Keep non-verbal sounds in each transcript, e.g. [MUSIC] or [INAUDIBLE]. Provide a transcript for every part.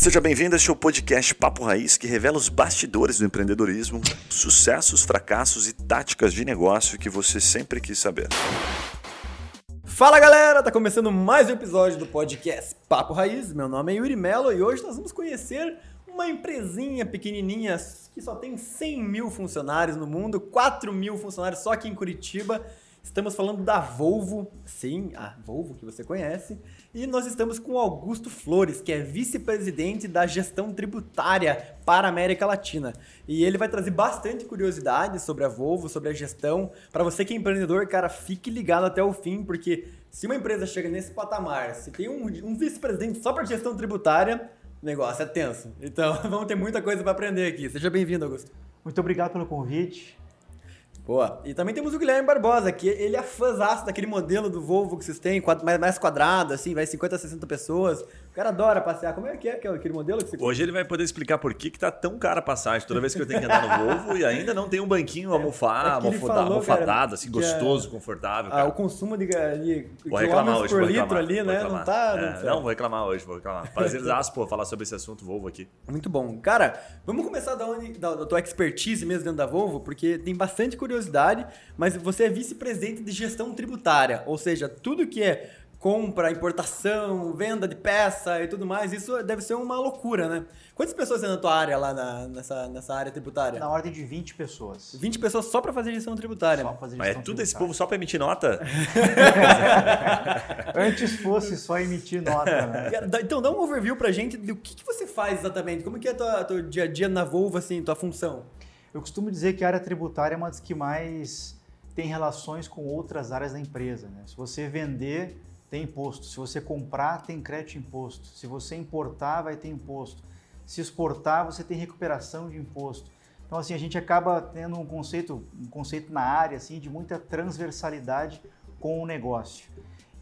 Seja bem-vindo a este podcast Papo Raiz, que revela os bastidores do empreendedorismo, sucessos, fracassos e táticas de negócio que você sempre quis saber. Fala galera, tá começando mais um episódio do podcast Papo Raiz. Meu nome é Yuri Mello e hoje nós vamos conhecer uma empresinha pequenininha que só tem 100 mil funcionários no mundo, 4 mil funcionários só aqui em Curitiba. Estamos falando da Volvo, sim, a Volvo que você conhece. E nós estamos com Augusto Flores, que é vice-presidente da gestão tributária para a América Latina. E ele vai trazer bastante curiosidade sobre a Volvo, sobre a gestão. Para você que é empreendedor, cara, fique ligado até o fim, porque se uma empresa chega nesse patamar, se tem um, um vice-presidente só para gestão tributária, o negócio é tenso. Então, [LAUGHS] vamos ter muita coisa para aprender aqui. Seja bem-vindo, Augusto. Muito obrigado pelo convite. Boa. E também temos o Guilherme Barbosa, que ele é fãzaço daquele modelo do Volvo que vocês têm, mais quadrado, assim, vai 50, 60 pessoas. O cara adora passear. Como é que é, que aquele modelo que você Hoje ele vai poder explicar por que, que tá tão cara a passagem toda vez que eu tenho que andar no [LAUGHS] Volvo e ainda não tem um banquinho almofado, é, é almofadado, assim, gostoso, é, confortável. Ah, o consumo de, de vou reclamar hoje, por vou litro reclamar, ali, né? Não tá. É, não, vou reclamar hoje, vou reclamar. Prazerzaço, pô, falar sobre esse assunto Volvo aqui. Muito bom. Cara, vamos começar da, onde, da, da tua expertise mesmo dentro da Volvo, porque tem bastante curiosidade, mas você é vice-presidente de gestão tributária, ou seja, tudo que é compra, importação, venda de peça e tudo mais, isso deve ser uma loucura, né? Quantas pessoas tem na tua área lá na, nessa, nessa área tributária? Na ordem de 20 pessoas. 20 pessoas só para fazer gestão tributária. Só fazer gestão Mas é tudo tributária. esse povo só para emitir nota? [LAUGHS] Antes fosse só emitir nota, né? [LAUGHS] Então dá um overview pra gente do que, que você faz exatamente, como que é tua, teu dia a dia na Volvo, assim, tua função? Eu costumo dizer que a área tributária é uma das que mais tem relações com outras áreas da empresa. Né? Se você vender tem imposto. Se você comprar, tem crédito imposto. Se você importar, vai ter imposto. Se exportar, você tem recuperação de imposto. Então, assim, a gente acaba tendo um conceito, um conceito na área assim, de muita transversalidade com o negócio.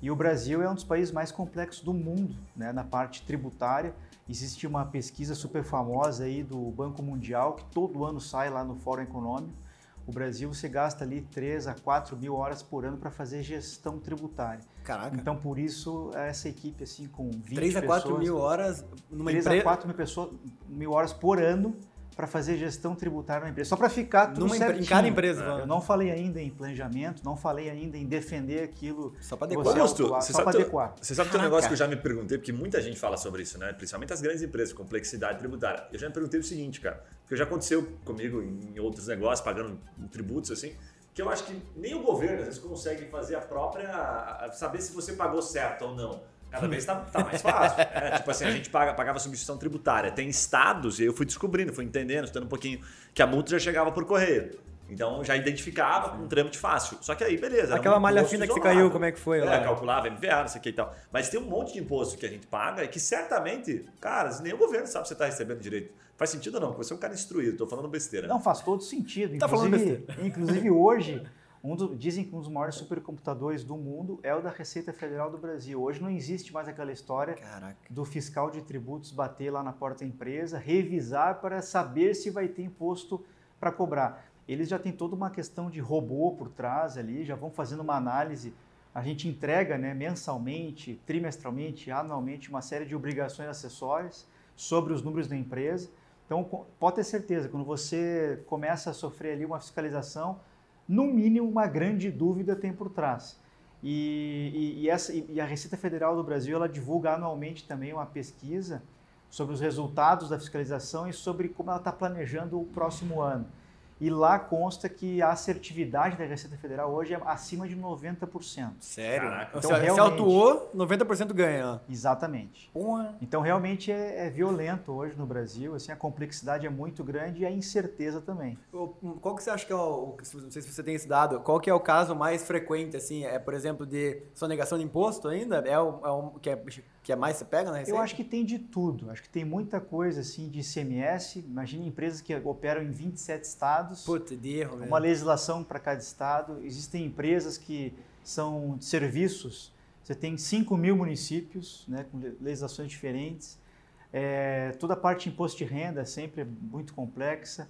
E o Brasil é um dos países mais complexos do mundo né, na parte tributária. Existe uma pesquisa super famosa aí do Banco Mundial que todo ano sai lá no Fórum Econômico o Brasil você gasta ali 3 a 4 mil horas por ano para fazer gestão tributária. Caraca. Então, por isso, essa equipe, assim, com 20 3 a 4 pessoas, mil horas numa 3 empresa... a 4 mil, pessoas, mil horas por ano para fazer gestão tributária na empresa. Só para ficar tudo Numa, certinho. Em cada empresa. É. Eu não falei ainda em planejamento, não falei ainda em defender aquilo. Só para adequar. Você, Augusto, você só sabe adequar. Você sabe que tem um negócio que eu já me perguntei, porque muita gente fala sobre isso, né? Principalmente as grandes empresas, complexidade tributária. Eu já me perguntei o seguinte, cara, porque já aconteceu comigo em outros negócios, pagando tributos assim, que eu acho que nem o governo às vezes consegue fazer a própria. saber se você pagou certo ou não. Cada vez está tá mais fácil. [LAUGHS] É, tipo assim, a gente paga, pagava substituição tributária. Tem estados, e eu fui descobrindo, fui entendendo, estudando um pouquinho, que a multa já chegava por correio. Então já identificava com um trâmite fácil. Só que aí, beleza. Aquela um malha fina que você caiu, como é que foi? É, lá? calculava MVA, não sei o que e tal. Mas tem um monte de imposto que a gente paga e que certamente, cara, nem o governo sabe se você está recebendo direito. Faz sentido ou não? Porque você é um cara instruído, estou falando besteira. Não, faz todo sentido. Tá falando besteira. Inclusive hoje, [LAUGHS] um do, dizem que um dos maiores supercomputadores do mundo é o da Receita Federal do Brasil. Hoje não existe mais aquela história Caraca. do fiscal de tributos bater lá na porta da empresa, revisar para saber se vai ter imposto para cobrar. Eles já têm toda uma questão de robô por trás ali, já vão fazendo uma análise. A gente entrega né, mensalmente, trimestralmente, anualmente uma série de obrigações acessórias sobre os números da empresa. Então, pode ter certeza, quando você começa a sofrer ali uma fiscalização, no mínimo, uma grande dúvida tem por trás. E, e, e, essa, e a Receita Federal do Brasil ela divulga anualmente também uma pesquisa sobre os resultados da fiscalização e sobre como ela está planejando o próximo ano. E lá consta que a assertividade da Receita Federal hoje é acima de 90%. Sério? Caraca. Então, se, realmente, se autuou, 90% ganha. Exatamente. Porra. Então, realmente é, é, violento hoje no Brasil. Assim, a complexidade é muito grande e a incerteza também. Qual que você acha que é o... Não sei se você tem esse dado. Qual que é o caso mais frequente, assim? É, por exemplo, de sonegação de imposto ainda? É o, é o que é que é mais você pega na receita? Eu acho que tem de tudo. Acho que tem muita coisa assim de ICMS. Imagina empresas que operam em 27 estados. Puta, de erro. Uma mesmo. legislação para cada estado. Existem empresas que são de serviços. Você tem 5 mil municípios, né, com legislações diferentes. É, toda a parte de imposto de renda é sempre muito complexa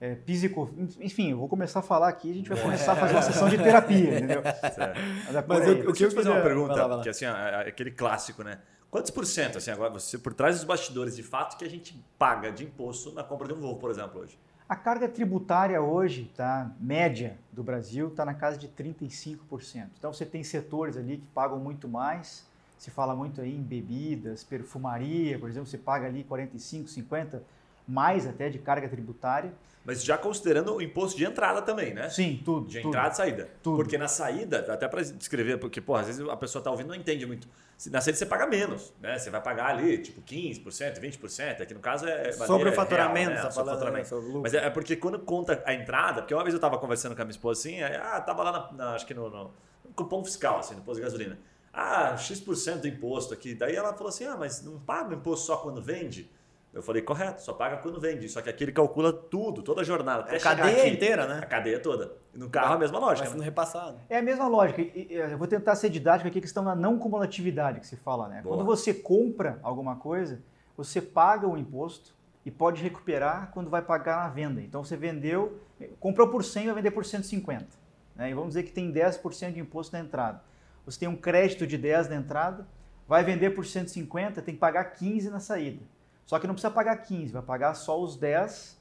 é, físico, enfim, eu vou começar a falar aqui, a gente vai começar a fazer uma sessão de terapia, [LAUGHS] entendeu? Certo. Mas, é Mas eu, eu, queria fazer uma pergunta, vai lá, vai lá. que assim, é aquele clássico, né? Quantos por cento, assim, agora, você por trás dos bastidores, de fato, que a gente paga de imposto na compra de um Volvo, por exemplo, hoje? A carga tributária hoje, tá, média do Brasil, está na casa de 35%. Então você tem setores ali que pagam muito mais. Se fala muito aí em bebidas, perfumaria, por exemplo, você paga ali 45, 50, mais até de carga tributária. Mas já considerando o imposto de entrada também, né? Sim, tudo. De tudo, entrada e saída. Tudo. Porque na saída, até para descrever, porque, pô, às vezes a pessoa tá ouvindo e não entende muito. Na saída você paga menos, né? Você vai pagar ali, tipo, 15%, 20%. Aqui no caso é. Sobre o faturamento, real, né? tá Sobre falando, faturamento. sobre. Mas é, é porque quando conta a entrada, porque uma vez eu tava conversando com a minha esposa assim, aí, ah, tava lá na, na- acho que no, no, no cupom fiscal, assim, no posto de gasolina. Ah, X% do imposto aqui. Daí ela falou assim: ah, mas não paga o imposto só quando vende? Eu falei, correto, só paga quando vende. Só que aqui ele calcula tudo, toda a jornada. até É a chegar cadeia aqui. inteira, A né? cadeia toda. No carro a mesma lógica. Vai sendo repassado. É a mesma lógica. Eu vou tentar ser didático aqui, questão da não cumulatividade que se fala, né? Boa. Quando você compra alguma coisa, você paga o imposto e pode recuperar quando vai pagar na venda. Então você vendeu, comprou por 100, vai vender por 150. Né? E vamos dizer que tem 10% de imposto na entrada. Você tem um crédito de 10 na entrada, vai vender por 150, tem que pagar 15 na saída. Só que não precisa pagar 15, vai pagar só os 10,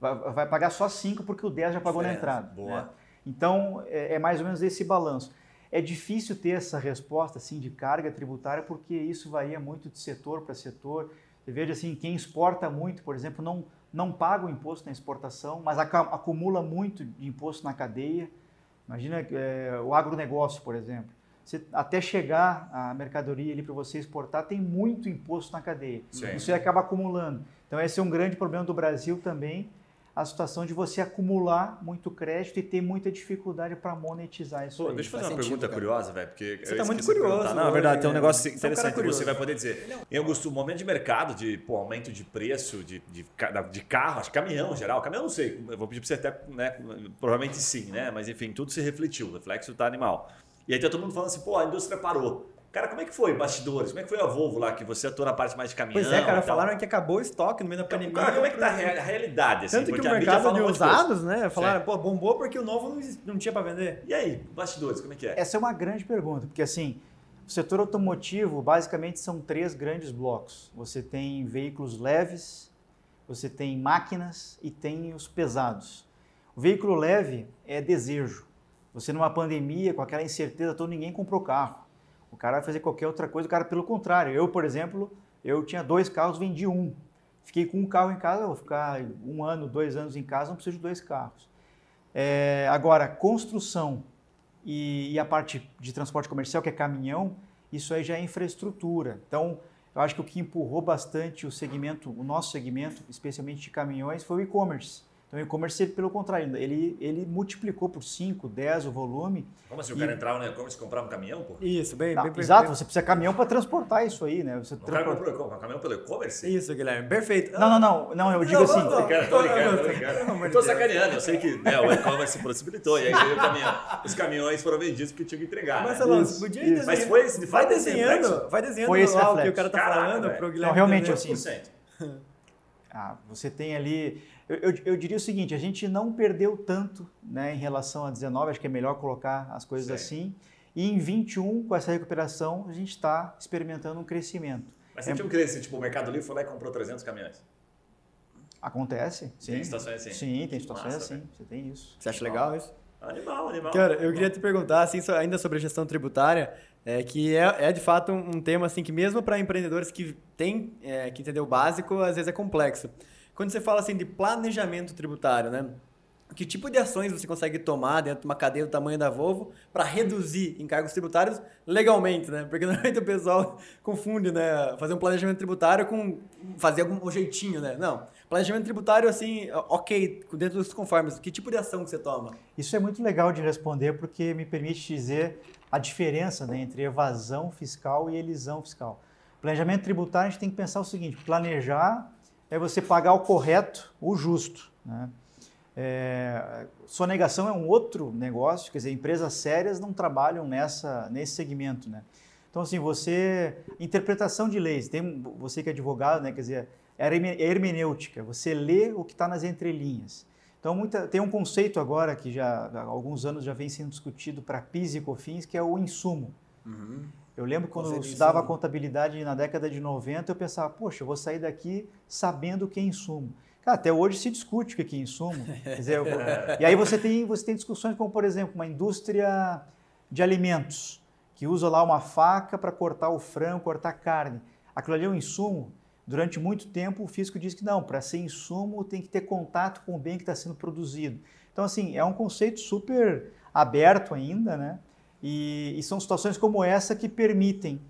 vai, vai pagar só 5 porque o 10 já pagou na Diferença. entrada. Boa. né? Então, é, é mais ou menos esse balanço. É difícil ter essa resposta assim de carga tributária porque isso varia muito de setor para setor. Você veja assim, quem exporta muito, por exemplo, não, não paga o imposto na exportação, mas acumula muito de imposto na cadeia. Imagina é, o agronegócio, por exemplo. Você- até chegar a mercadoria ali para você exportar, tem muito imposto na cadeia. Sim. Isso aí acaba acumulando. Então, esse é um grande problema do Brasil também, a situação de você acumular muito crédito e ter muita dificuldade para monetizar isso Pô, aí. deixa eu fazer faz uma sentido, pergunta cara. curiosa, velho, porque Você eu tá muito curioso. Não, é hoje, verdade, tem um né? negócio é um interessante que você vai poder dizer. Em Augusto, o momento de mercado de pô, aumento de preço de, de, de carro, acho que caminhão em geral, caminhão não sei, eu vou pedir pra você até, né, provavelmente sim, né, mas enfim, tudo se refletiu, o reflexo tá animal. E aí tá todo mundo falando assim, pô, a indústria parou. Cara, como é que foi, bastidores? Como é que foi a Volvo lá, que você atua na parte mais de caminhão? Pois é, cara, falaram que acabou o estoque no meio da pandemia. Cara, como é que tá a rea- a realidade? Assim, Tanto que o mercado de usados, né? Falaram, pô, bombou porque o novo não, não tinha pra vender. E aí, bastidores, como é que é? Essa é uma grande pergunta, porque assim, o setor automotivo basicamente são três grandes blocos. Você tem veículos leves, você tem máquinas e tem os pesados. O veículo leve é desejo. Você numa pandemia, com aquela incerteza toda, ninguém comprou carro. O cara vai fazer qualquer outra coisa, o cara pelo contrário. Eu, por exemplo, eu tinha dois carros, vendi um. Fiquei com um carro em casa, vou ficar um ano, dois anos em casa, não preciso de dois carros. É, agora, construção e, e a parte de transporte comercial, que é caminhão, isso aí já é infraestrutura. Então, eu acho que o que empurrou bastante o segmento, o nosso segmento, especialmente de caminhões, foi o e-commerce. Então, o e-commerce, pelo contrário, ele, ele multiplicou por 5, 10 o volume. Como assim, o cara entrava no e-commerce e comprava um caminhão, pô? Isso, bem, Não, bem exato, bem- você precisa de caminhão para transportar isso aí, né? Você O cara transporta- comprou um caminhão pelo e-commerce? Isso, Guilherme, perfeito. Não, não, não, não, eu digo assim, não, não. Cara, tô brincando, tô de tô sacaneando, eu sei que né, o e-commerce possibilitou, e aí veio o caminhão. Os caminhões foram vendidos porque tinham que entregar. né? Marcelão, Isso, você podia isso. desenhar- Mas foi esse, de vai desenhando, vai desenhando Foi esse lá o que o cara tá Caraca, falando pro Guilherme. Não, realmente, assim, 100%. Ah, você tem ali. Eu, eu, eu diria o seguinte: a gente não perdeu tanto né, em relação a 19, acho que é melhor colocar as coisas Sim. assim. E em 21, com essa recuperação, a gente está experimentando um crescimento. Mas você tinha um crescimento, tipo, o Mercado Livre foi lá e comprou 300 caminhões. Acontece? Sim. Tem situações assim? Sim, tem situações Massa, assim. velho. Você tem isso. Você acha legal isso? Animal, animal. Cara, eu queria te perguntar, assim, ainda sobre a gestão tributária, é, que é, é de fato um, um tema, assim, que mesmo para empreendedores que têm é, que entender o básico, às vezes é complexo. Quando você fala, assim, de planejamento tributário, né? Que tipo de ações você consegue tomar dentro de uma cadeia do tamanho da Volvo para reduzir encargos tributários legalmente, né? Porque [LAUGHS] normalmente o pessoal confunde, né? Fazer um planejamento tributário com fazer algum um jeitinho, né? Não. Planejamento tributário, assim, ok, dentro dos conformes. Que tipo de ação que você toma? Isso é muito legal de responder porque me permite dizer a diferença né, entre evasão fiscal e elisão fiscal. Planejamento tributário, a gente tem que pensar o seguinte: planejar é você pagar o correto, o justo. Né? É, sonegação é um outro negócio, quer dizer, empresas sérias não trabalham nessa, nesse segmento. Né? Então, assim, você. Interpretação de leis, tem, você que é advogado, né, quer dizer, é é hermenêutica, você lê o que está nas entrelinhas. Então, muita, tem um conceito agora que já há alguns anos já vem sendo discutido para PIS e COFINS, que é o insumo. Eu lembro quando eu estudava contabilidade na década de 90, eu pensava, poxa, eu vou sair daqui sabendo o que é insumo. Cara, até hoje se discute o que é insumo. [LAUGHS] Dizer, vou... e aí você tem, você tem discussões como, por exemplo, uma indústria de alimentos, que usa lá uma faca para cortar o frango, cortar a carne. Aquilo ali é um insumo. Durante muito tempo, o físico diz que não, para ser insumo tem que ter contato com o bem que está sendo produzido. Então, assim, é um conceito super aberto ainda, né? E, e, são situações como essa que permitem,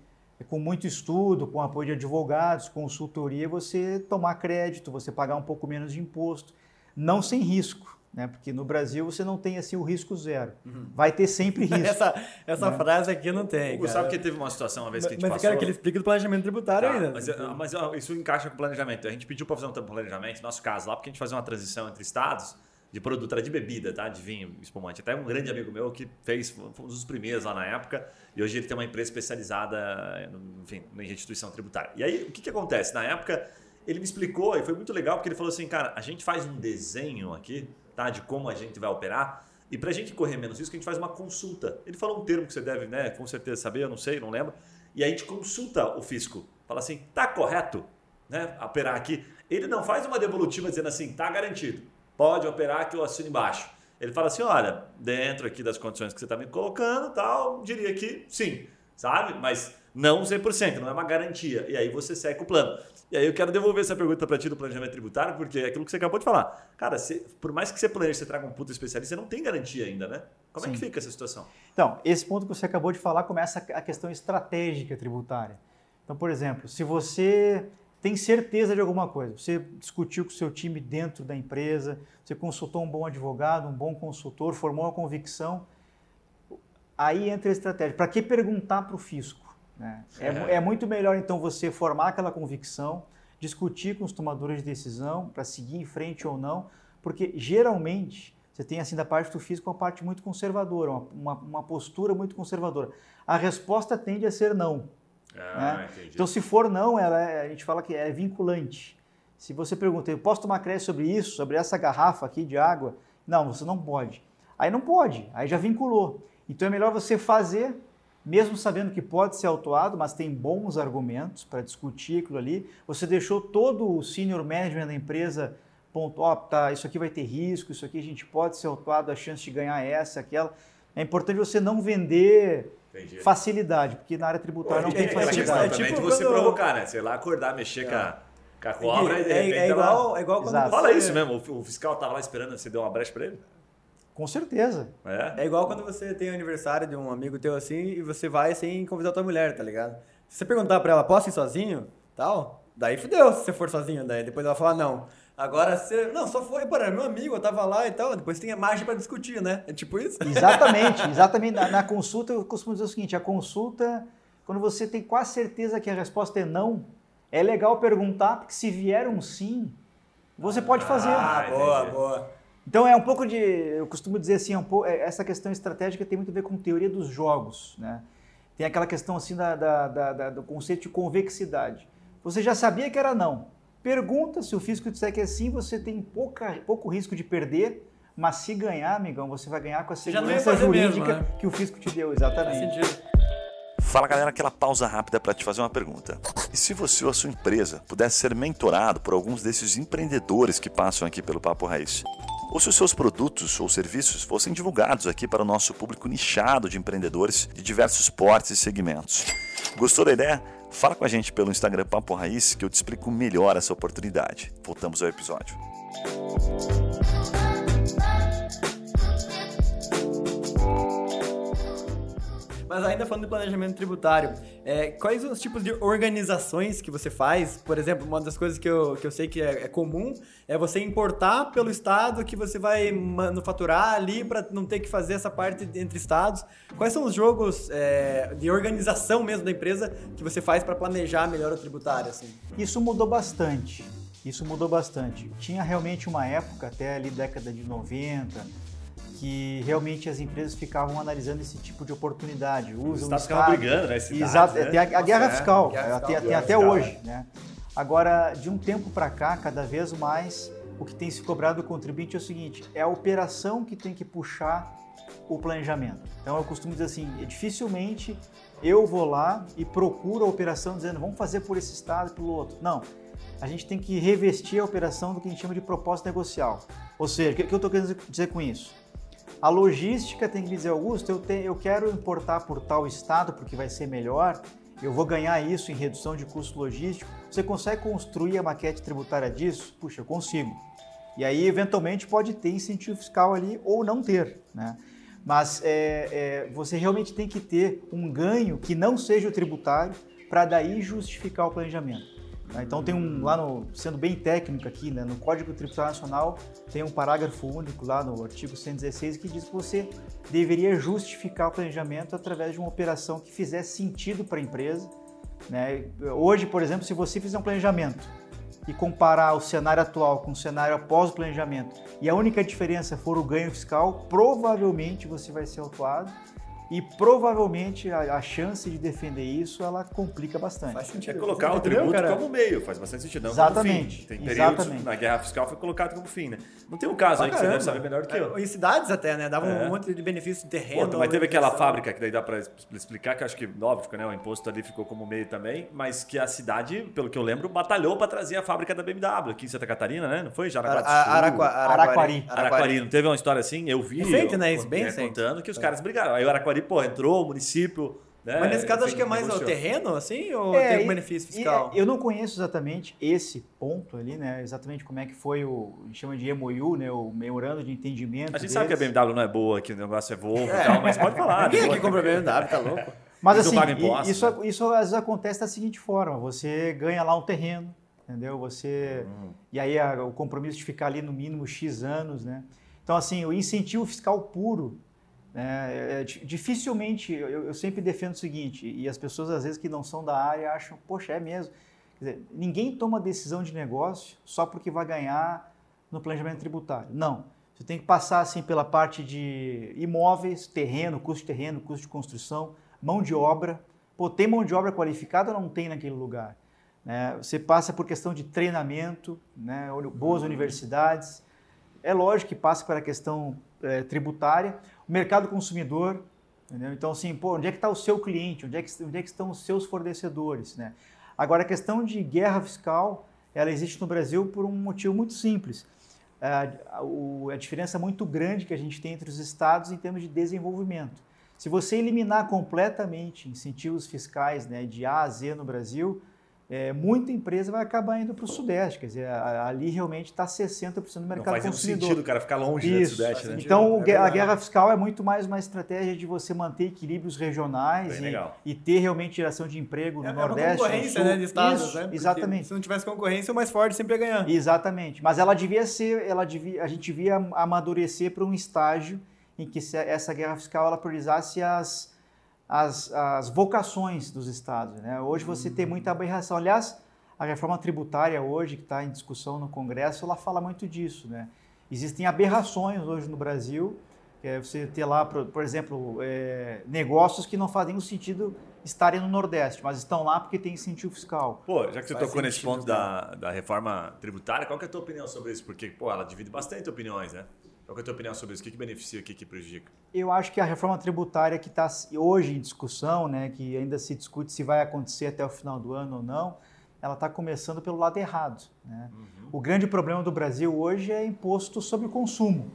com muito estudo, com apoio de advogados, consultoria, você tomar crédito, você pagar um pouco menos de imposto, não sem risco. Né? Porque no Brasil você não tem assim o risco zero. Uhum. Vai ter sempre [LAUGHS] risco. essa essa né? frase aqui não tem. Você sabe que teve uma situação uma vez que a gente mas, passou. Mas que ele explica do planejamento tributário tá, ainda. Mas, mas isso encaixa com o planejamento. A gente pediu para fazer um planejamento, no nosso caso lá, porque a gente fazia uma transição entre estados de produto, era de bebida, tá? De vinho, espumante. Até um grande amigo meu que fez, foi um dos primeiros lá na época, e hoje ele tem uma empresa especializada, enfim, em restituição tributária. E aí, o que, que acontece? Na época, ele me explicou, e foi muito legal, porque ele falou assim, cara, a gente faz um desenho aqui, tá? De como a gente vai operar, e para a gente correr menos risco, a gente faz uma consulta. Ele falou um termo que você deve, né, com certeza saber, eu não sei, não lembro. E aí a gente consulta o fisco. Fala assim, tá correto, né, operar aqui. Ele não faz uma devolutiva dizendo assim, tá garantido pode operar que eu assino embaixo. Ele fala assim, olha, dentro aqui das condições que você está me colocando, tal, diria que sim, sabe? Mas não 100%, não é uma garantia. E aí você segue o plano. E aí eu quero devolver essa pergunta para ti do planejamento tributário, porque é aquilo que você acabou de falar. Cara, você, por mais que você planeje, você traga um puta especialista, você não tem garantia ainda, né? Como Sim. é que fica essa situação? Então, esse ponto que você acabou de falar começa a questão estratégica tributária. Então, por exemplo, se você tem certeza de alguma coisa. Você discutiu com o seu time dentro da empresa, você consultou um bom advogado, um bom consultor, formou uma convicção. Aí entra a estratégia. Para que perguntar para o fisco? Né? É, é. é muito melhor, então, você formar aquela convicção, discutir com os tomadores de decisão para seguir em frente ou não, porque geralmente você tem, assim, da parte do fisco, uma parte muito conservadora, uma, uma, uma postura muito conservadora. A resposta tende a ser não. Ah, né? Então, se for não, ela é, a gente fala que é vinculante. Se você pergunta, eu posso tomar crédito sobre isso, sobre essa garrafa aqui de água? Não, você não pode. Aí não pode, aí já vinculou. Então é melhor você fazer, mesmo sabendo que pode ser autuado, mas tem bons argumentos para discutir aquilo ali. Você deixou todo o senior management da empresa ponto, ó, oh, tá, isso aqui vai ter risco, isso aqui a gente pode ser autuado, a chance de ganhar é essa, aquela. É importante você não vender Entendi. facilidade, porque na área tributária Pô, não tem é, facilidade. É tipo, é tipo você quando... provocar, né? Sei lá, acordar, mexer é. com, a, com a cobra e, de repente... É, igual, é igual quando você... Fala isso mesmo, o, fiscal tava lá esperando, você deu uma brecha para ele? Com certeza. É? é igual quando você tem o aniversário de um amigo teu assim e você vai sem convidar tua mulher, tá ligado? Se você perguntar pra ela, posso ir sozinho? Tal, daí fudeu se você for sozinho, daí depois ela fala não. Agora você. Não, só foi, para meu amigo, eu tava lá e tal. Depois tem a margem para discutir, né? É tipo isso? Exatamente, [LAUGHS] exatamente. Na, na, consulta, eu costumo dizer o seguinte: a consulta, quando você tem quase certeza que a resposta é não, é legal perguntar, porque se vier um sim, você pode fazer. Ah, boa, boa. Então é um pouco de. Eu costumo dizer assim, é um pouco, é, essa questão estratégica tem muito a ver com teoria dos jogos, né? Tem aquela questão assim da, da, da, do conceito de convexidade. Você já sabia que era não. Pergunta se o físico disser que é sim, você tem pouca, pouco risco de perder, mas se ganhar, amigão, você vai ganhar com a segurança jurídica mesmo, né? que o físico te deu, exatamente. Fala galera, aquela pausa rápida para te fazer uma pergunta. E se você ou a sua empresa pudesse ser mentorado por alguns desses empreendedores que passam aqui pelo Papo Raiz? Ou se os seus produtos ou serviços fossem divulgados aqui para o nosso público nichado de empreendedores de diversos portes e segmentos? Gostou da ideia? Fala com a gente pelo Instagram Papo Raiz que eu te explico melhor essa oportunidade. Voltamos ao episódio. Mas ainda falando de planejamento tributário, é, quais os tipos de organizações que você faz? Por exemplo, uma das coisas que eu, que eu sei que é, é comum é você importar pelo estado que você vai manufaturar ali para não ter que fazer essa parte entre estados. Quais são os jogos é, de organização mesmo da empresa que você faz para planejar melhor o tributário? Assim? Isso mudou bastante. Isso mudou bastante. Tinha realmente uma época, até ali década de 90, que realmente as empresas ficavam analisando esse tipo de oportunidade. Usam Os estados ficavam brigando, né? Cidades, Exato, né? tem a, a guerra fiscal, guerra fiscal tem, tem até fiscal, hoje. É. Né? Agora, de um tempo para cá, cada vez mais, o que tem se cobrado do contribuinte é o seguinte, é a operação que tem que puxar o planejamento. Então, eu costumo dizer assim, dificilmente eu vou lá e procuro a operação dizendo vamos fazer por esse estado e pelo outro. Não. A gente tem que revestir a operação do que a gente chama de proposta negocial. Ou seja, o que, eu estou querendo dizer com isso? A logística tem que dizer, Augusto, eu, te, eu quero importar por tal estado porque vai ser melhor, eu vou ganhar isso em redução de custo logístico. Você consegue construir a maquete tributária disso? Puxa, eu consigo. E aí, eventualmente, pode ter incentivo fiscal ali ou não ter. Né? Mas é, é, você realmente tem que ter um ganho que não seja o tributário para daí justificar o planejamento. Né? Então tem um lá no sendo bem técnico aqui, né, no Código Tributário Nacional tem um parágrafo único lá no artigo 116 que diz que você deveria justificar o planejamento através de uma operação que fizesse sentido para a empresa. Né? Hoje, por exemplo, se você fizer um planejamento e comparar o cenário atual com o cenário após o planejamento e a única diferença for o ganho fiscal, provavelmente você vai ser autuado e provavelmente a, a, chance de defender isso ela complica bastante. Faz sentido. É colocar o tributo cara? como meio, faz bastante sentido. Não Exatamente. Tem períodos Exatamente. na guerra fiscal foi colocado como fim, né? Não tem um caso ah, aí que você deve saber melhor do que eu. É, em cidades até, né? Dava é. um monte de benefício de terreno. Pô, mas teve aquela fábrica que daí dá para explicar, que acho que, óbvio, né? O imposto ali ficou como meio também, mas que a cidade, pelo que eu lembro, batalhou para trazer a fábrica da BMW aqui em Santa Catarina, né? Não foi? Jaraguá Araquari. Araquari. Araquari. Não teve uma história assim? Eu vi. Recente, né? Isso bem contando que os caras brigaram. Aí o Araquari, pô, entrou, município. Né? Mas nesse caso acho que é mais o terreno, assim, ou é, tem um benefício fiscal? E, eu não conheço exatamente esse ponto ali, né? Exatamente como é que foi o, a gente chama de MOU, né? O memorando de entendimento. A gente deles. sabe que a BMW não é boa, que o negócio é Volvo é. e tal, mas pode falar. [LAUGHS] Ninguém aqui compra BMW, tá louco? [LAUGHS] Mas assim, imposto, isso, né? isso às vezes acontece da seguinte forma, você ganha lá um terreno, entendeu? Você... Hum. E aí a, o compromisso de ficar ali no mínimo X anos, né? Então, assim, o incentivo fiscal puro é, é, dificilmente, eu, eu, sempre defendo o seguinte, e as pessoas às vezes que não são da área acham, poxa, é mesmo. Dizer, ninguém toma decisão de negócio só porque vai ganhar no planejamento tributário. Não. Você tem que passar assim pela parte de imóveis, terreno, custo de terreno, custo de construção, mão de obra. Pô, tem mão de obra qualificada ou não tem naquele lugar? Né? Você passa por questão de treinamento, né? boas universidades. É lógico que passa pela questão é, tributária, o mercado consumidor, entendeu? Então, assim, pô, onde é que está o seu cliente? Onde é, que, onde é que estão os seus fornecedores, né? Agora, a questão de guerra fiscal, ela existe no Brasil por um motivo muito simples. A, a, a diferença muito grande que a gente tem entre os estados em termos de desenvolvimento. Se você eliminar completamente incentivos fiscais né, de A a Z no Brasil, é, muita empresa vai acabar indo para o Sudeste. Quer dizer, ali realmente está 60% do mercado Não faz consumidor. sentido o cara ficar longe Isso. do Sudeste. Né? Então, é a guerra fiscal é muito mais uma estratégia de você manter equilíbrios regionais e, e, ter realmente geração de emprego no é, Nordeste. É uma concorrência né, de estados, Isso, né? exatamente. Se não tivesse concorrência, o mais forte sempre ia ganhar. Exatamente. Mas ela devia ser, ela devia, a gente devia amadurecer para um estágio em que essa guerra fiscal ela priorizasse as as, as vocações dos estados. Né? Hoje você tem muita aberração. Aliás, a reforma tributária hoje, que está em discussão no Congresso, ela fala muito disso. Né? Existem aberrações hoje no Brasil, que é você ter lá, por, por exemplo, é, negócios que não fazem o sentido estarem no Nordeste, mas estão lá porque tem incentivo fiscal. Pô, já que você Faz tocou nesse ponto da, da reforma tributária, qual é a tua opinião sobre isso? Porque, pô, ela divide bastante opiniões, né? Qual é a tua opinião sobre isso? O que, que beneficia e o que, que prejudica? Eu acho que a reforma tributária que está hoje em discussão, né, que ainda se discute se vai acontecer até o final do ano ou não, ela está começando pelo lado errado. Né? Uhum. O grande problema do Brasil hoje é imposto sobre o consumo.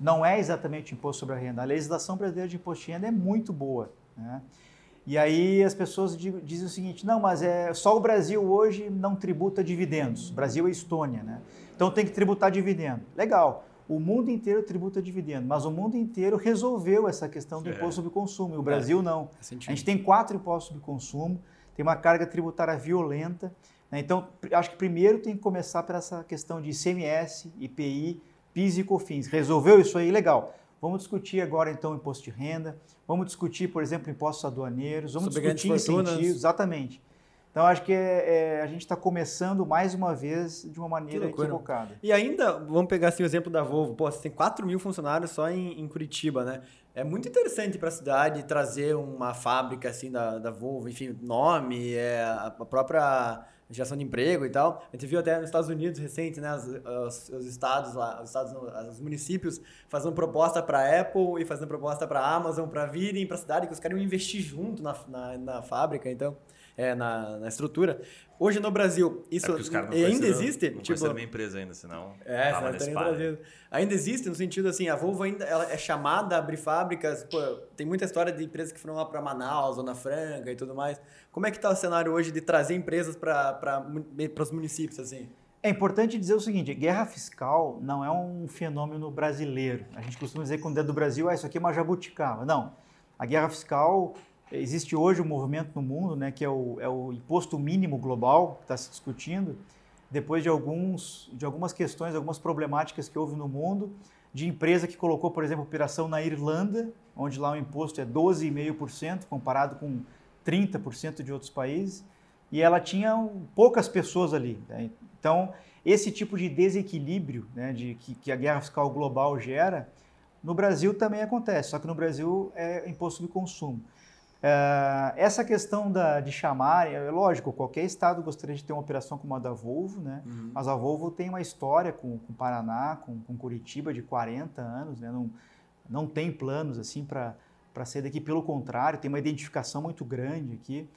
Não é exatamente imposto sobre a renda. A legislação brasileira de imposto de renda é muito boa. Né? E aí as pessoas dizem o seguinte: não, mas é só o Brasil hoje não tributa dividendos. Brasil é Estônia, né? Então tem que tributar dividendo. Legal o mundo inteiro tributa dividendo, mas o mundo inteiro resolveu essa questão do é. imposto sobre consumo, e o Brasil é. não. A gente tem quatro impostos sobre consumo, tem uma carga tributária violenta, né? então acho que primeiro tem que começar por essa questão de ICMS, IPI, PIS e COFINS. Resolveu isso aí? Legal. Vamos discutir agora então o imposto de renda, vamos discutir, por exemplo, impostos aduaneiros, vamos sobre discutir incentivos, exatamente. Então, acho que é, é, a gente está começando mais uma vez de uma maneira equivocada. E ainda, vamos pegar assim, o exemplo da Volvo. Pô, você tem 4 mil funcionários só em, em Curitiba, né? É muito interessante para a cidade trazer uma fábrica assim da, da Volvo, enfim, nome, é, a própria geração de emprego e tal. A gente viu até nos Estados Unidos recente, né, os, os, os estados lá, os estados, os municípios fazendo proposta para a Apple e fazendo proposta para a Amazon para virem para a cidade que os caras iam investir junto na, na, na fábrica, então é, na, na estrutura. Hoje no Brasil, isso é ainda existe? Não tipo, minha empresa ainda, senão é, nesse Ainda existe no sentido assim, a Volvo ainda ela é chamada a abrir fábricas, pô, tem muita história de empresas que foram lá para Manaus, Zona Franca e tudo mais. Como é que está o cenário hoje de trazer empresas para os municípios assim? É importante dizer o seguinte, guerra fiscal não é um fenômeno brasileiro. A gente costuma dizer que quando é do Brasil, ah, isso aqui é uma jabuticaba. Não, a guerra fiscal Existe hoje um movimento no mundo, né, que é o, é o imposto mínimo global que está se discutindo, depois de, alguns, de algumas questões, algumas problemáticas que houve no mundo, de empresa que colocou, por exemplo, operação na Irlanda, onde lá o imposto é 12,5%, comparado com 30% de outros países, e ela tinha poucas pessoas ali. Né? Então, esse tipo de desequilíbrio né, de, que, que a guerra fiscal global gera, no Brasil também acontece, só que no Brasil é imposto de consumo. Uh, essa questão da, de chamar, é lógico, qualquer estado gostaria de ter uma operação como a da Volvo, né? Uhum. Mas a Volvo tem uma história com o Paraná, com, com, Curitiba de 40 anos, né? Não, não tem planos assim para sair daqui, pelo contrário, tem uma identificação muito grande aqui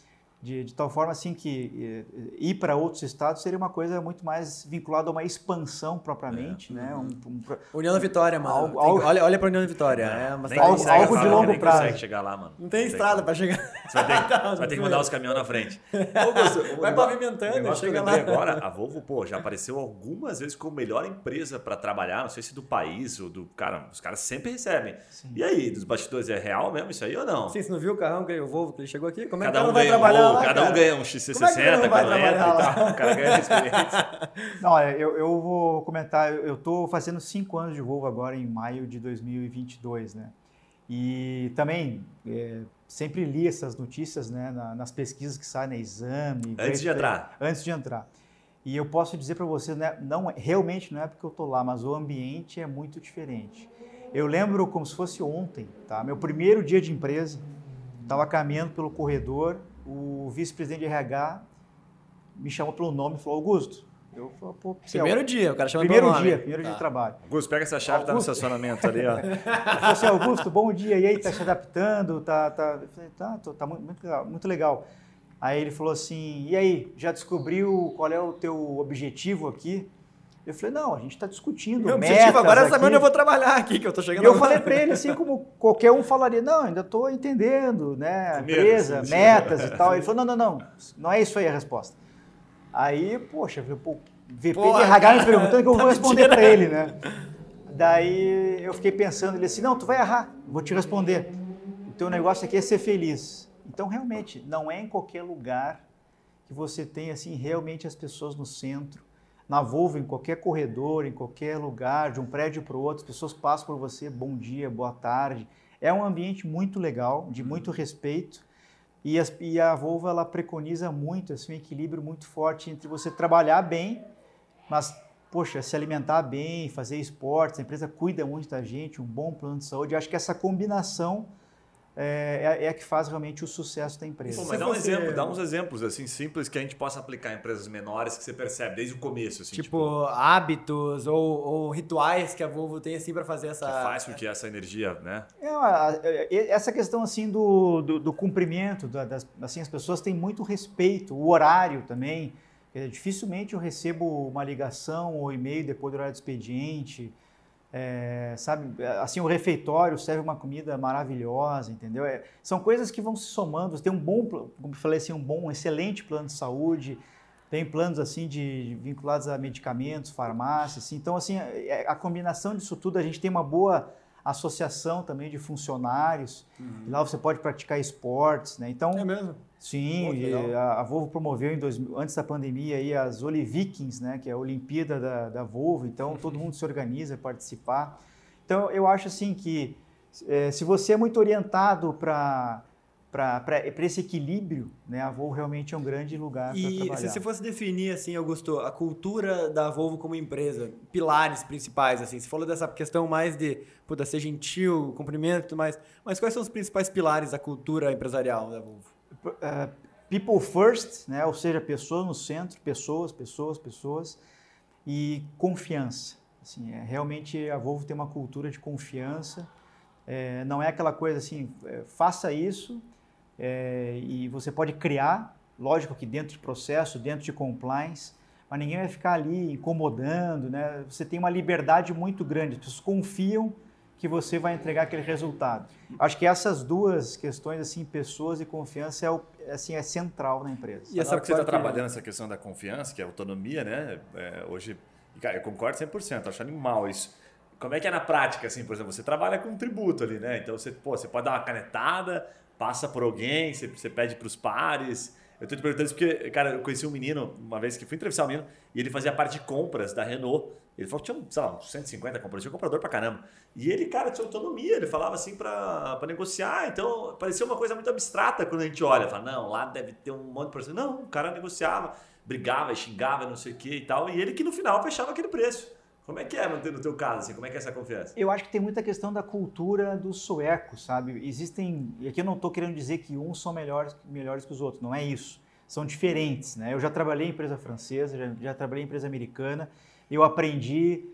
de, de tal forma assim que eh, ir para outros estados seria uma coisa muito mais vinculada a uma expansão propriamente, é. né? Um, um, União da Vitória, mano. Algo, algo, olha, olha para União da Vitória, é uma algo, algo de longo prazo. consegue chegar lá, mano. Não tem estrada para chegar. Você vai ter, [LAUGHS] você vai ter que mandar os caminhões na frente. [LAUGHS] Augusto, vai pavimentando, chega lá. agora, a Volvo, pô, já apareceu algumas vezes como melhor empresa para trabalhar, não sei se do país ou do cara, os caras sempre recebem. Sim. E aí, dos bastidores é real mesmo isso aí ou não? Sim, você não viu o carrão que o Volvo que ele chegou aqui? Como é que cada um vai trabalhar? Lá, cada cara? um ganha um XC60 é entra e tal. O cara ganha [LAUGHS] experiência. Não, eu, eu vou comentar. Eu estou fazendo cinco anos de Volvo agora em maio de 2022, né? E também é, sempre li essas notícias né, na, nas pesquisas que saem na exame. Antes de entrar. Antes de entrar. E eu posso dizer para você, né, não, realmente não é porque eu estou lá, mas o ambiente é muito diferente. Eu lembro como se fosse ontem, tá? Meu primeiro dia de empresa, estava caminhando pelo corredor o vice-presidente de RH me chamou pelo nome e falou, Augusto, eu falei, pô, Primeiro dia, o cara chamou Primeiro pelo nome. dia, primeiro tá. dia de trabalho. Augusto, pega essa chave, Augusto. tá no estacionamento ali, ó. [LAUGHS] Ele falou assim, Augusto, bom dia, e aí, tá se adaptando, tá, tá, eu falei, tá, tô, tá muito, muito, legal, muito legal. Aí ele falou assim, e aí, já descobriu qual é o teu objetivo aqui? Eu falei, não, a gente está discutindo Meu objetivo agora é saber onde eu vou trabalhar aqui, que eu estou chegando E eu falei para ele, assim como qualquer um falaria, não, ainda estou entendendo, né, empresa, metas e tal. Ele [LAUGHS] falou, não, não, não, não é isso aí a resposta. Aí, poxa, eu falei, pô, VP Porra, de RH me perguntando que eu vou responder para ele, né? Daí eu fiquei pensando, ele assim, não, tu vai errar, vou te responder. O teu negócio aqui é ser feliz. Então, realmente, não é em qualquer lugar que você tem, assim, realmente as pessoas no centro, na Volvo, em qualquer corredor, em qualquer lugar, de um prédio para o outro, as pessoas passam por você, bom dia, boa tarde. É um ambiente muito legal, de muito respeito. E, as, e a Volvo ela preconiza muito assim, um equilíbrio muito forte entre você trabalhar bem, mas, poxa, se alimentar bem, fazer esportes, a empresa cuida muito da gente, um bom plano de saúde. Eu acho que essa combinação é, é, é, a que faz realmente o sucesso da empresa. Pô, mas dá um você... exemplo, dá uns exemplos assim simples que a gente possa aplicar em empresas menores que você percebe desde o começo. Assim, tipo, tipo, hábitos ou, ou, rituais que a Volvo tem assim para fazer essa. Que faz com que essa energia, né? É, essa questão assim do, do, do cumprimento, das, assim as pessoas têm muito respeito, o horário também. Dificilmente eu recebo uma ligação ou e-mail depois do horário de expediente. É, sabe, assim, o refeitório serve uma comida maravilhosa, entendeu? É, são coisas que vão se somando. Você tem um bom, como eu falei assim, um bom, um excelente plano de saúde, tem planos assim de vinculados a medicamentos, farmácias, assim. então assim, é, a combinação disso tudo, a gente tem uma boa associação também de funcionários. Uhum. Lá você pode praticar esportes, né? Então, é mesmo? Sim, a, a, Volvo promoveu em dois, antes da pandemia aí as Olivikings, né, que é a Olimpíada da, da Volvo, então [LAUGHS] todo mundo se organiza para participar. Então eu acho assim que é, se você é muito orientado para para esse equilíbrio, né, a Volvo realmente é um grande lugar para trabalhar. E se você fosse definir, assim, Augusto, a cultura da Volvo como empresa, pilares principais, assim, você falou dessa questão mais de, puta, ser gentil, cumprimento mais, mas quais são os principais pilares da cultura empresarial da Volvo? Uh, people first, né, ou seja, pessoas no centro, pessoas, pessoas, pessoas, e confiança. Assim, é, realmente a Volvo tem uma cultura de confiança, é, não é aquela coisa assim, é, faça isso, é, e você pode criar, lógico que dentro de processo, dentro de compliance, mas ninguém vai ficar ali incomodando, né? Você tem uma liberdade muito grande, as pessoas confiam que você vai entregar aquele resultado. Acho que essas duas questões, assim, pessoas e confiança, é, o, assim, é central na empresa. E essa que você está trabalhando essa questão da confiança, que é autonomia, né? É, hoje, cara, eu concordo 100%, acho animal isso. Como é que é na prática, assim, por exemplo, você trabalha com um tributo ali, né? Então você, pô, você pode dar uma canetada, passa por alguém, você, você pede para os pares. Eu estou te perguntando isso porque, cara, eu conheci um menino uma vez que fui entrevistar um menino e ele fazia parte de compras da Renault. Ele falou que tinha, sei lá, uns 150 compras, tinha comprador pra caramba. E ele, cara, tinha autonomia, ele falava assim para negociar. Então, parecia uma coisa muito abstrata quando a gente olha. Fala, não, lá deve ter um monte de processo. Não, o cara negociava, brigava, xingava, não sei o que e tal. E ele que no final fechava aquele preço. Como é que é no teu caso, assim? Como é que é essa confiança? Eu acho que tem muita questão da cultura do sueco, sabe? Existem, e aqui eu não estou querendo dizer que uns são melhores, melhores que os outros, não é isso. São diferentes, né? Eu já trabalhei em empresa francesa, já, já trabalhei em empresa americana, eu aprendi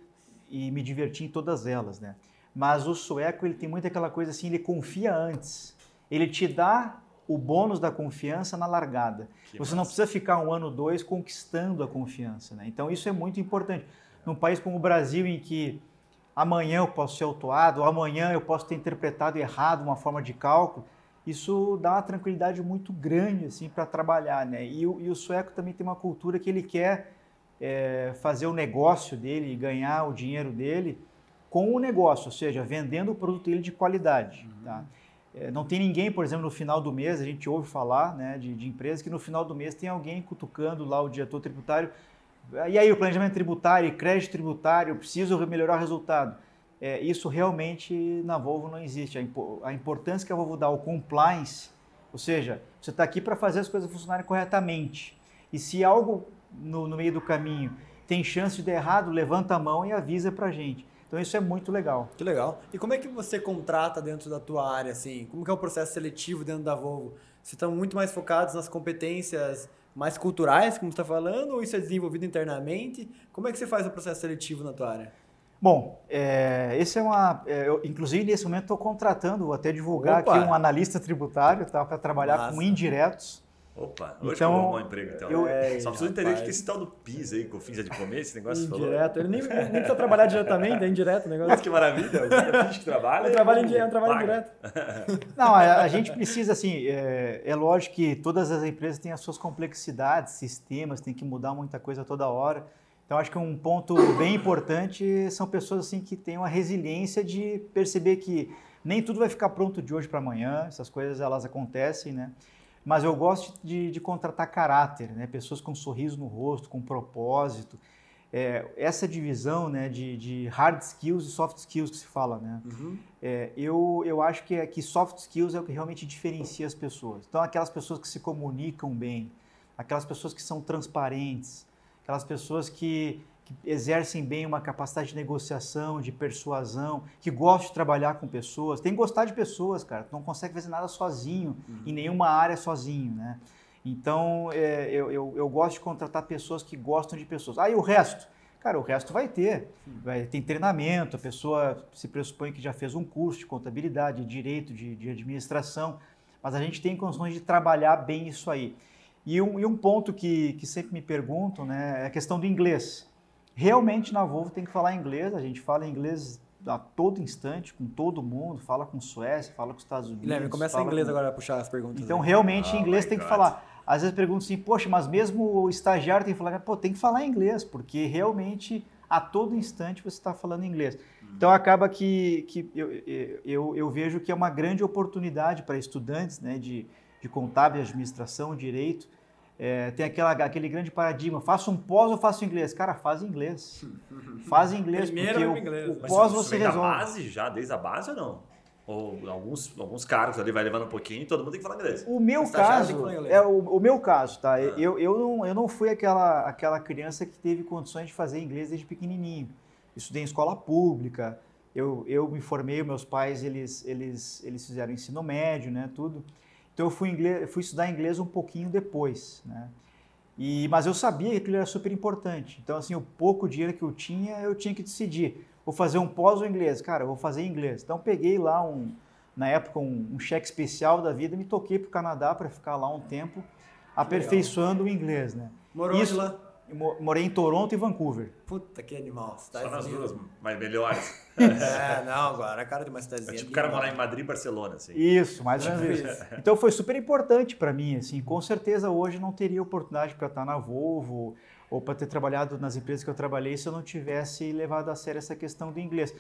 e me diverti em todas elas, né? Mas o sueco, ele tem muito aquela coisa assim, ele confia antes. Ele te dá o bônus da confiança na largada. Que Você massa. não precisa ficar um ano, dois conquistando a confiança, né? Então isso é muito importante num país como o Brasil, em que amanhã eu posso ser autuado, ou amanhã eu posso ter interpretado errado uma forma de cálculo, isso dá uma tranquilidade muito grande assim para trabalhar, né? E e o, sueco também tem uma cultura que ele quer é, fazer o negócio dele, ganhar o dinheiro dele com o negócio, ou seja, vendendo o produto dele de qualidade, uhum. tá? É, não tem ninguém, por exemplo, no final do mês, a gente ouve falar né, de, de empresas que no final do mês tem alguém cutucando lá o diretor tributário, e aí, o planejamento tributário, crédito tributário, preciso melhorar o resultado. É, isso realmente na Volvo não existe. A, impo a, importância que a Volvo dá ao compliance, ou seja, você está aqui para fazer as coisas funcionarem corretamente. E se algo no, no, meio do caminho tem chance de dar errado, levanta a mão e avisa para a gente. Então isso é muito legal. Que legal. E como é que você contrata dentro da tua área, assim? Como que é o processo seletivo dentro da Volvo? Você está muito mais focados nas competências mais culturais, como você está falando, ou isso é desenvolvido internamente? Como é que você faz o processo seletivo na tua área? Bom, é, esse é uma. É, eu, inclusive, nesse momento, estou contratando, vou até divulgar Opa. aqui um analista tributário tá, para trabalhar Massa. com indiretos. Opa, hoje então, eu vou arrumar um emprego então. Eu, é, Só preciso entender de que esse tal do PIS aí, com fins de comer, esse negócio Indireto. Falou. Ele nem, nem precisa trabalhar diretamente, é indireto o negócio. Mas [LAUGHS] que maravilha, o que trabalha. Eu trabalho, em, eu trabalho indireto. [LAUGHS] Não, a, a, gente precisa, assim, é, é lógico que todas as empresas têm as suas complexidades, sistemas, tem que mudar muita coisa toda hora. Então, acho que um ponto bem importante são pessoas assim que têm uma resiliência de perceber que nem tudo vai ficar pronto de hoje para amanhã, essas coisas elas acontecem, né? Mas eu gosto de, de contratar caráter, né? pessoas com um sorriso no rosto, com propósito. É, essa divisão né, de, de, hard skills e soft skills que se fala, né? Uhum. É, eu, eu acho que, é, que soft skills é o que realmente diferencia as pessoas. Então, aquelas pessoas que se comunicam bem, aquelas pessoas que são transparentes, aquelas pessoas que, que exercem bem uma capacidade de negociação, de persuasão, que gostam de trabalhar com pessoas. Tem que gostar de pessoas, cara. Tu não consegue fazer nada sozinho, uhum. em nenhuma área sozinho, né? Então, é, eu, eu, eu, gosto de contratar pessoas que gostam de pessoas. Aí ah, o resto? Cara, o resto vai ter. Vai ter treinamento, a pessoa se pressupõe que já fez um curso de contabilidade, de direito, de, de administração, mas a gente tem condições de trabalhar bem isso aí. E um, e um ponto que, que sempre me perguntam né, é a questão do inglês. Realmente na Volvo tem que falar inglês, a gente fala inglês a todo instante, com todo mundo, fala com Suécia, fala com os Estados Unidos. Guilherme, começa em inglês com... agora a puxar as perguntas. Então, aí. realmente, em oh inglês tem God. que falar. Às vezes perguntam assim, poxa, mas mesmo o estagiário tem que falar, pô, tem que falar inglês, porque realmente a todo instante você está falando inglês. Uhum. Então acaba que, que eu, eu, eu, vejo que é uma grande oportunidade para estudantes né, de, de contábil, administração, direito, é, tem aquela, aquele grande paradigma, faça um pós ou faça inglês? Cara, faz inglês. Faz inglês, Primeiro porque o, inglês. o pós você, você resolve. da base já, desde a base ou não? Ou alguns, alguns cargos ali vai levando um pouquinho e todo mundo tem que falar inglês. O meu caso, é o, o, meu caso, tá? Ah. Eu, eu, não, eu não fui aquela, aquela criança que teve condições de fazer inglês desde pequenininho. Estudei em escola pública, eu, eu me formei, meus pais eles, eles, eles fizeram ensino médio, né, tudo. Então eu fui, inglês, fui estudar inglês um pouquinho depois, né? E, mas eu sabia que aquilo era super importante. Então, assim, o pouco dinheiro que eu tinha, eu tinha que decidir vou fazer um pós ou inglês? Cara, vou fazer inglês. Então peguei lá um, na época um, um cheque especial da vida e me toquei para o Canadá para ficar lá um tempo aperfeiçoando o inglês, né? Morou Isso, lá? Morei em Toronto e Vancouver. Puta, que animal. Só nas duas, mas melhores. é, não, agora é cara de uma cidadezinha. É tipo o cara morar em Madrid e Barcelona, assim. Isso, mais ou menos isso. Então foi super importante para mim, assim. Com certeza hoje não teria oportunidade para estar na Volvo ou para ter trabalhado nas empresas que eu trabalhei se eu não tivesse levado a sério essa questão do inglês.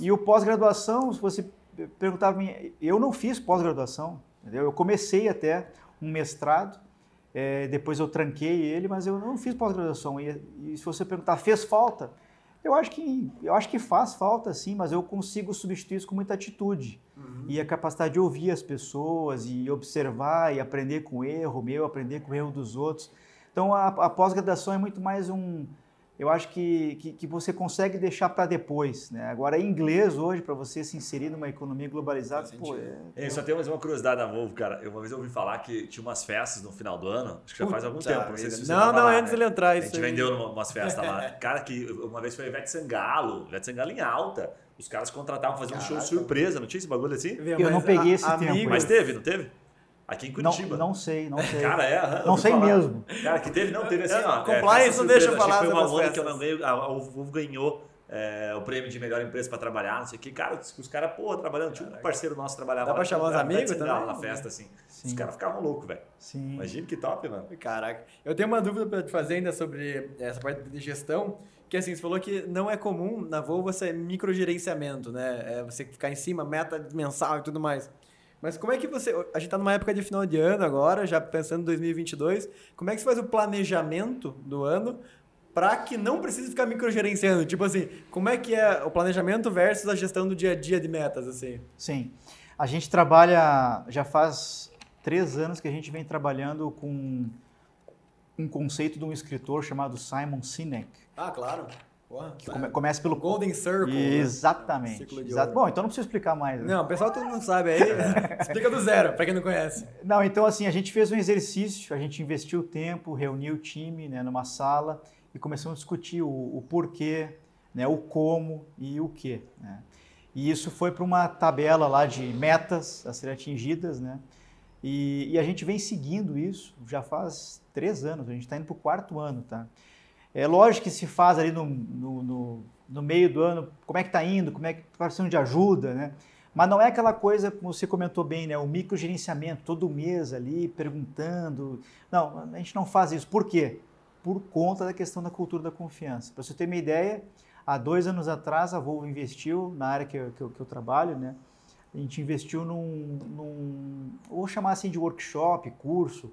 E o pós-graduação, se você perguntava mim, eu não fiz pós-graduação, eu comecei até um mestrado, é, depois eu tranquei ele, mas eu não fiz pós-graduação. E, e, se você perguntar, fez falta? Eu acho que eu acho que faz falta, sim, mas eu consigo substituir isso com muita atitude uhum. e a capacidade de ouvir as pessoas e observar e aprender com o erro meu, aprender com o erro dos outros. Então a, a pós-graduação é muito mais um. Eu acho que, que, que você consegue deixar para depois. Né? Agora, inglês hoje, para você se inserir numa economia globalizada, pô, é, é, Só tem mais uma curiosidade da Volvo, cara. Eu, uma vez eu ouvi falar que tinha umas festas no final do ano, acho que já faz algum tempo. Não, sei se não, não, lá, antes né? ele entrar. A gente vendeu umas festas lá. Cara, que uma vez foi Ivete Sangalo, Ivete Sangalo em alta. Os caras contratavam fazer um show surpresa, não tinha esse bagulho assim? Eu não peguei esse tempo. Mas teve, não teve? Aqui em Curitiba. Não, não sei, não [LAUGHS] sei. Cara, é. Não sei falar. mesmo. Cara, que teve, não, teve assim, é, ó. Compliance não deixa eu falar. Foi uma onda que eu não ganhei, a, o Volvo ganhou é, o prêmio de melhor empresa para trabalhar, não sei o que. Cara, os, os caras, porra, trabalhando. Tinha um parceiro nosso trabalhava Dá para chamar os amigos também? na festa, assim. Sim. Os caras ficavam loucos, velho. Sim. Imagina que top, mano. Caraca. Eu tenho uma dúvida para te fazer ainda sobre essa parte de gestão. Que assim, você falou que não é comum na Volvo você microgerenciamento, né? É você ficar em cima, meta mensal e tudo mais. Mas como é que você. A gente está numa época de final de ano agora, já pensando em 2022. Como é que você faz o planejamento do ano para que não precise ficar microgerenciando? Tipo assim, como é que é o planejamento versus a gestão do dia a dia de metas? assim? Sim. A gente trabalha. Já faz três anos que a gente vem trabalhando com um conceito de um escritor chamado Simon Sinek. Ah, claro. Que come, começa pelo Golden Circle. Né? Exatamente. Né? Exato. Bom, então não preciso explicar mais. Né? Não, o pessoal todo mundo sabe aí. [LAUGHS] Explica do zero, para quem não conhece. Não, então assim, a gente fez um exercício, a gente investiu tempo, reuniu o time né, numa sala e começamos a discutir o, o porquê, né, o como e o que. Né? E isso foi para uma tabela lá de metas a serem atingidas, né? E, e a gente vem seguindo isso já faz três anos, a gente está indo para o quarto ano, tá? É lógico que se faz ali no, no, no, no meio do ano, como é que está indo, como é que está precisando de ajuda, né? Mas não é aquela coisa, como você comentou bem, né? O microgerenciamento, todo mês ali, perguntando. Não, a gente não faz isso. Por quê? Por conta da questão da cultura da confiança. Para você ter uma ideia, há dois anos atrás a Volvo investiu na área que eu, que eu, que eu trabalho, né? A gente investiu num, num, vou chamar assim de workshop, curso,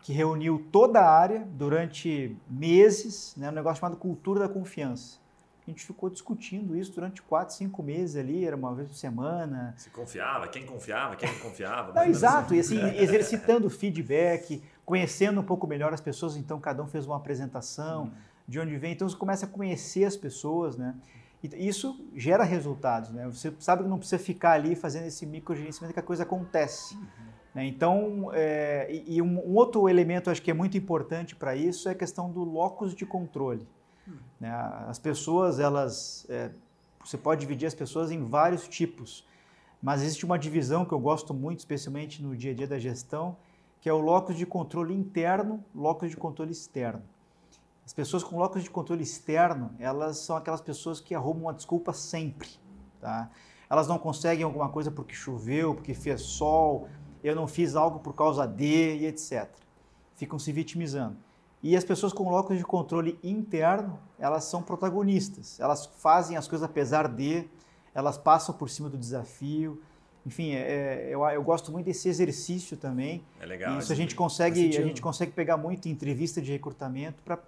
que reuniu toda a área durante meses, né, um negócio chamado Cultura da Confiança. A gente ficou discutindo isso durante quatro, cinco meses ali, era uma vez por semana. Se confiava, quem confiava, quem não confiava. Não, exato, assim. e assim, exercitando feedback, conhecendo um pouco melhor as pessoas, então cada um fez uma apresentação, hum. de onde vem, então você começa a conhecer as pessoas, né? E isso gera resultados, né? Você sabe que não precisa ficar ali fazendo esse microgerenciamento que a coisa acontece. Uhum. Né? Então, é, e, um, outro elemento acho que é muito importante para isso é a questão do locus de controle. Hum. Né? As pessoas, elas, é, você pode dividir as pessoas em vários tipos, mas existe uma divisão que eu gosto muito, especialmente no dia a dia da gestão, que é o locus de controle interno, locus de controle externo. As pessoas com locus de controle externo, elas são aquelas pessoas que arrumam uma desculpa sempre. Tá? Elas não conseguem alguma coisa porque choveu, porque fez sol, eu não fiz algo por causa de e etc. Ficam se vitimizando. E as pessoas com locus de controle interno, elas são protagonistas. Elas fazem as coisas apesar de, elas passam por cima do desafio. Enfim, é, é eu, eu gosto muito desse exercício também. É legal. Isso a gente consegue, a gente consegue pegar muito em entrevista de recrutamento para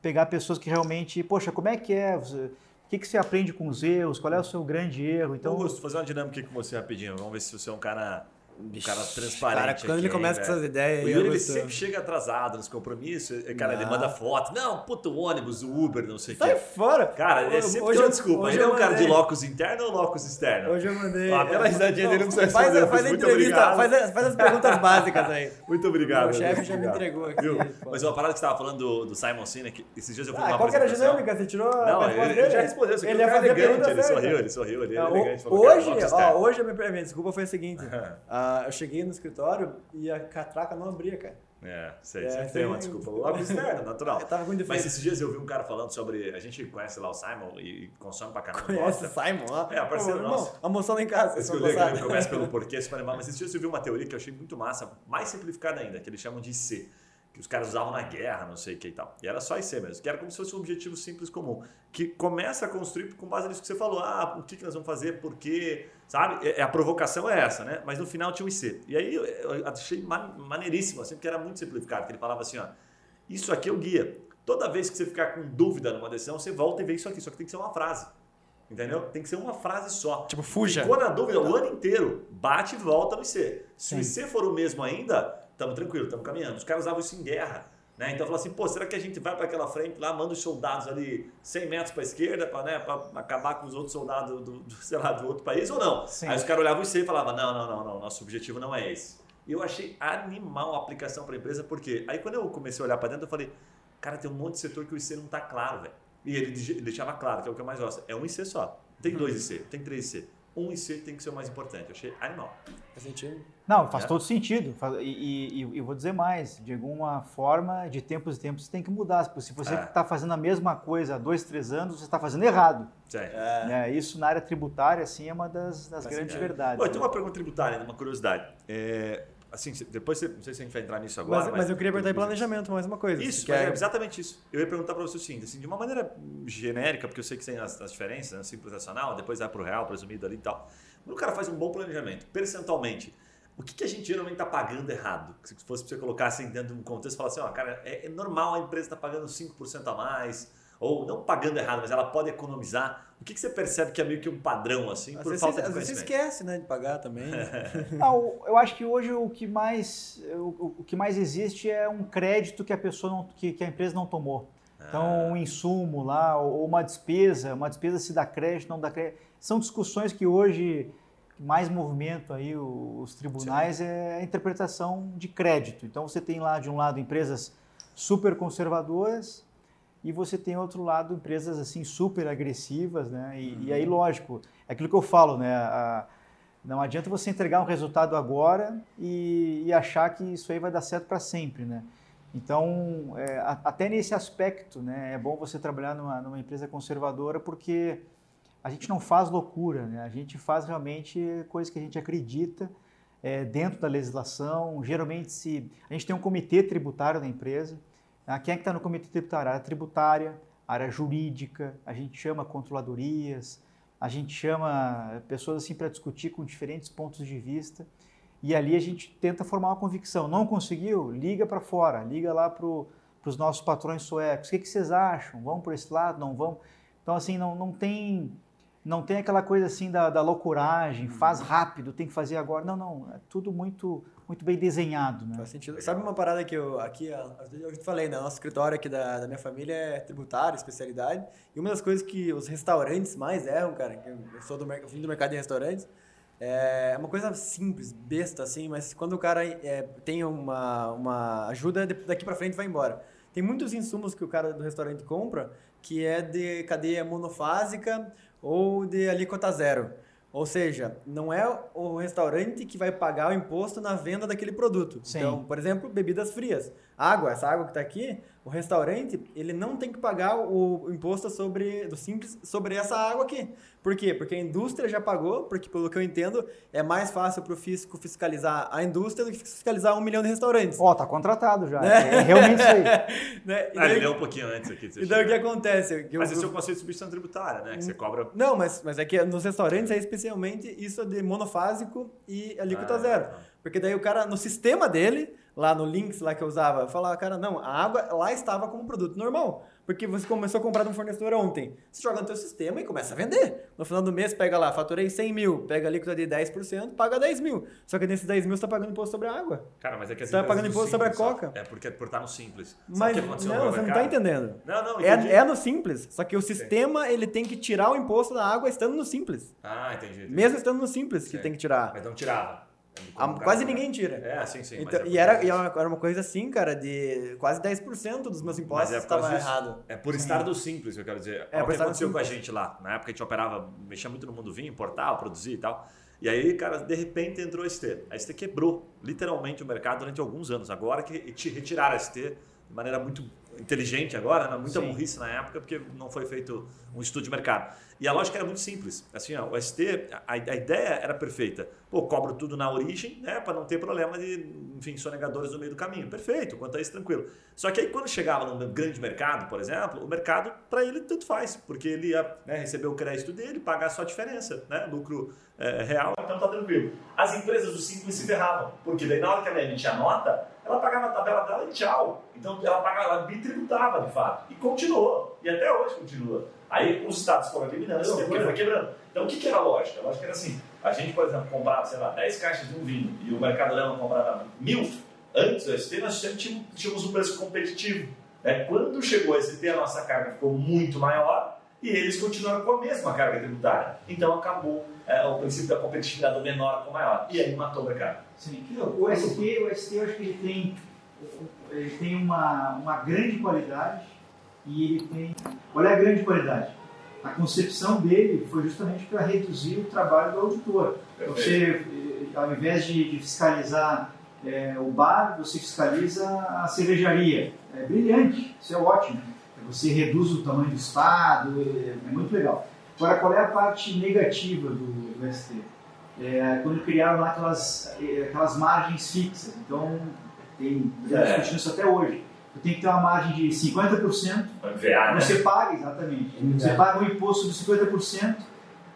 pegar pessoas que realmente, poxa, como é que é? O que, que você aprende com os erros? Qual é o seu grande erro? Então, Augusto, fazer uma dinâmica aqui com você rapidinho. Vamos ver se você é um cara um cara transparente. Cara, quando ele começa com essas ideias. O Yuri ele sempre chega atrasado nos compromissos. Cara, não. ele manda foto. Não, puto, o ônibus, o Uber, não sei o que. Sai fora! Cara, é sempre hoje uma desculpa. Ele é um cara de locus interno ou locus externo? Hoje eu mandei. Ah, pela risadinha dele não precisa faz, responder. Faz a entrevista, faz, faz, as perguntas [LAUGHS] básicas aí. Muito obrigado. O chefe já me entregou aqui. Viu? Mas uma parada que você estava falando do, do Simon Sinek, esses dias eu fui ah, numa qual que era a dinâmica? Você tirou Não, ele, já respondeu. Ele ia fazer elegante, ele sorriu, ele sorriu. Ele é elegante. Hoje, hoje a minha desculpa foi a seguinte. [LAUGHS] Eu cheguei no escritório e a catraca não abria, cara. É, sei, é, sempre tem uma desculpa. Logo externo, [LAUGHS] natural. Eu tava com Mas esses dias eu vi um cara falando sobre. A gente conhece lá o Simon e consome pra caramba. Conhece o Simon, ó. É, parceiro Pô, nosso. Almoçando em casa. Esse que eu li, começa pelo [LAUGHS] porquê, se mas esses dias eu vi uma teoria que eu achei muito massa, mais simplificada ainda, que eles chamam de IC que os caras usavam na guerra, não sei o que e tal. E era só IC mesmo, que era como se fosse um objetivo simples comum, que começa a construir com base nisso que você falou, ah, o que, que nós vamos fazer, por quê, sabe? É, a provocação é essa, né? Mas no final tinha um IC. E aí eu achei maneiríssimo, assim, porque era muito simplificado, que ele falava assim, ó, isso aqui é o guia. Toda vez que você ficar com dúvida numa decisão, você volta e vê isso aqui, só que tem que ser uma frase. Entendeu? Tem que ser uma frase só. Tipo, fuja. Ficou na dúvida o ano inteiro, bate e volta no IC. Se Sim. o IC for o mesmo ainda, estamos tranquilo, estamos caminhando. Os caras usavam isso em guerra. Né? Então falou assim, pô, será que a gente vai para aquela frente lá, manda os soldados ali 100 metros para a esquerda para né, acabar com os outros soldados do, do, [LAUGHS] sei lá, do outro país ou não? Sim. Aí os caras olhavam isso e falavam, não, não, não, não, nosso objetivo não é esse. E eu achei animal a aplicação para a empresa, porque aí quando eu comecei a olhar para dentro, eu falei, cara, tem um monte de setor que o IC não está claro, velho. E ele deixava claro, que é o que eu mais gosto, é um IC só. Tem uhum. dois IC, tem três IC um IC tem que ser o mais importante. Eu achei animal. Faz sentido? Não, faz é. todo sentido. E, e, e, vou dizer mais, de alguma forma, de tempos em tempos, você tem que mudar. Se você está é. fazendo a mesma coisa há dois, três anos, você está fazendo errado. É. isso na área tributária, assim, é uma das, das grandes verdades. Bom, eu tenho uma pergunta tributária, uma curiosidade. É, assim, depois você, não sei se a gente vai entrar nisso agora. Mas, mas, mas eu queria perguntar em planejamento mais uma coisa. Isso, é exatamente isso. Eu ia perguntar para você o seguinte, assim, de uma maneira genérica, porque eu sei que tem as, as diferenças, né, simples nacional, depois vai para o real, presumido ali e tal. Quando o cara faz um bom planejamento, percentualmente, o que, que a gente geralmente está pagando errado? Se fosse para você colocar assim dentro de um contexto e falar assim, ó, cara, é, é normal a empresa estar tá pagando 5% a mais, ou não pagando errado, mas ela pode economizar. O que, que você percebe que é meio que um padrão, assim, por falta de conhecimento? Você esquece, né, de pagar também. [LAUGHS] não, eu acho que hoje o que mais, o, o, que mais existe é um crédito que a pessoa não, que, que a empresa não tomou. Então, ah. um insumo lá, ou uma despesa, uma despesa se dá crédito, não dá crédito. São discussões que hoje mais movimento aí os tribunais Sim. é a interpretação de crédito. Então você tem lá de um lado empresas super conservadoras e você tem outro lado empresas assim super agressivas, né? E, uhum. e aí lógico, é aquilo que eu falo, né? A, não adianta você entregar um resultado agora e, e achar que isso aí vai dar certo para sempre, né? Então, é, até nesse aspecto, né, é bom você trabalhar numa, numa empresa conservadora porque a gente não faz loucura, né? a gente faz realmente coisas que a gente acredita é, dentro da legislação. Geralmente, se a gente tem um comitê tributário na empresa, né? quem é que está no comitê tributário? A área tributária, a área jurídica, a gente chama controladorias, a gente chama pessoas assim para discutir com diferentes pontos de vista e ali a gente tenta formar uma convicção. Não conseguiu? Liga para fora, liga lá para os nossos patrões suecos. O que, que vocês acham? Vamos por esse lado? Não vamos? Então, assim, não, não tem não tem aquela coisa assim da, da loucuragem, faz rápido, tem que fazer agora. Não, não, é tudo muito muito bem desenhado, né? Faz sentido. Sabe uma parada que eu aqui, eu te falei, né? Nosso escritório aqui da, da minha família é tributário, especialidade. E uma das coisas que os restaurantes mais erram, cara, que eu sou do, eu vim do mercado de restaurantes, é uma coisa simples, besta assim, mas quando o cara é, tem uma, uma ajuda, daqui para frente vai embora. Tem muitos insumos que o cara do restaurante compra que é de cadeia monofásica ou de alíquota zero. Ou seja, não é o restaurante que vai pagar o imposto na venda daquele produto. Sim. Então, por exemplo, bebidas frias. Água, essa água que está aqui, o restaurante ele não tem que pagar o imposto sobre do simples sobre essa água aqui. Por quê? Porque a indústria já pagou, porque pelo que eu entendo, é mais fácil para o fisco fiscalizar a indústria do que fiscalizar um milhão de restaurantes. Ó, oh, tá contratado já. É, é realmente isso aí. [LAUGHS] né? Daí, ah, ele é um pouquinho antes aqui. Então o que acontece? Que mas eu, esse é o conceito de substituição tributária, né? Que você cobra. Não, mas, mas é que nos restaurantes é especialmente isso de monofásico e alíquota ah, zero. Porque daí o cara, no sistema dele, lá no Links lá que eu usava, eu falava, cara, não, a água lá estava como produto normal. Porque você começou a comprar de um fornecedor ontem. Você joga no teu sistema e começa a vender. No final do mês, pega lá, faturei 100 mil, pega a alíquota de 10%, paga 10 mil. Só que nesses 10 mil você está pagando imposto sobre a água. Cara, mas é que Você tá pagando imposto sobre a coca. É porque é por estar no simples. Sabe Mas o que aconteceu não, você não mercado? está entendendo. Não, não, entendi. É, é no simples. Só que o sistema ele tem que tirar o imposto da água estando no simples. Ah, entendi. entendi. Mesmo estando no simples, que tem que tirar. Mas não tirava. Ah, quase ninguém tira. É, sim, sim. Então, é e era, e era uma coisa assim, cara, de quase 10% dos meus impostos é causa estava disso. errado. É por estar do simples, que eu quero dizer. É, o que aconteceu com a gente lá. Na época a gente operava, mexia muito no mundo vinho, importava, produzia e tal. E aí, cara, de repente entrou a ST. A ST quebrou literalmente o mercado durante alguns anos. Agora que te- retiraram a ST de maneira muito inteligente agora, né? muita Sim. burrice na época, porque não foi feito um estudo de mercado. E a lógica era muito simples. Assim, ó, o ST, a, a ideia era perfeita. Pô, cobro tudo na origem, né, para não ter problema de, enfim, sonegadores no meio do caminho. Perfeito, quanto a isso, tranquilo. Só que aí quando chegava num grande mercado, por exemplo, o mercado, para ele, tanto faz, porque ele ia né, receber o crédito dele, pagar só a diferença, né, lucro é, real, então tá tranquilo. As empresas do simples se ferravam, porque daí na hora que ela emitia a nota, ela pagava a tabela dela e tchau. Então ela pagava, ela bitributava de fato. E continuou. E até hoje continua. Aí os estados foram eliminando esse tempo, foi quebrando. Então o que, que era a lógica? A lógica era assim: a gente, por exemplo, comprava, sei lá, 10 caixas de um vinho e o Mercado Leão comprava mil. Antes do ST, nós sempre tínhamos, tínhamos um preço competitivo. Né? Quando chegou a ST, a nossa carga ficou muito maior e eles continuaram com a mesma carga tributária. Então acabou é, o princípio da competitividade do menor com o maior. E aí matou o mercado. Sim. O ST, o ST eu acho que ele tem, ele tem uma, uma grande qualidade e ele tem. Qual é a grande qualidade? A concepção dele foi justamente para reduzir o trabalho do auditor. Você, eh, ao invés de, de fiscalizar eh, o bar, você fiscaliza a cervejaria. É brilhante, isso é ótimo. Você reduz o tamanho do estado, é, é muito legal. Agora, qual é a parte negativa do, do ST? É, quando criaram lá aquelas, eh, aquelas margens fixas. Então, tem É. discutindo isso até hoje. Eu tenho que ter uma margem de 50%, VA, né? você paga, exatamente. Você paga um imposto de 50%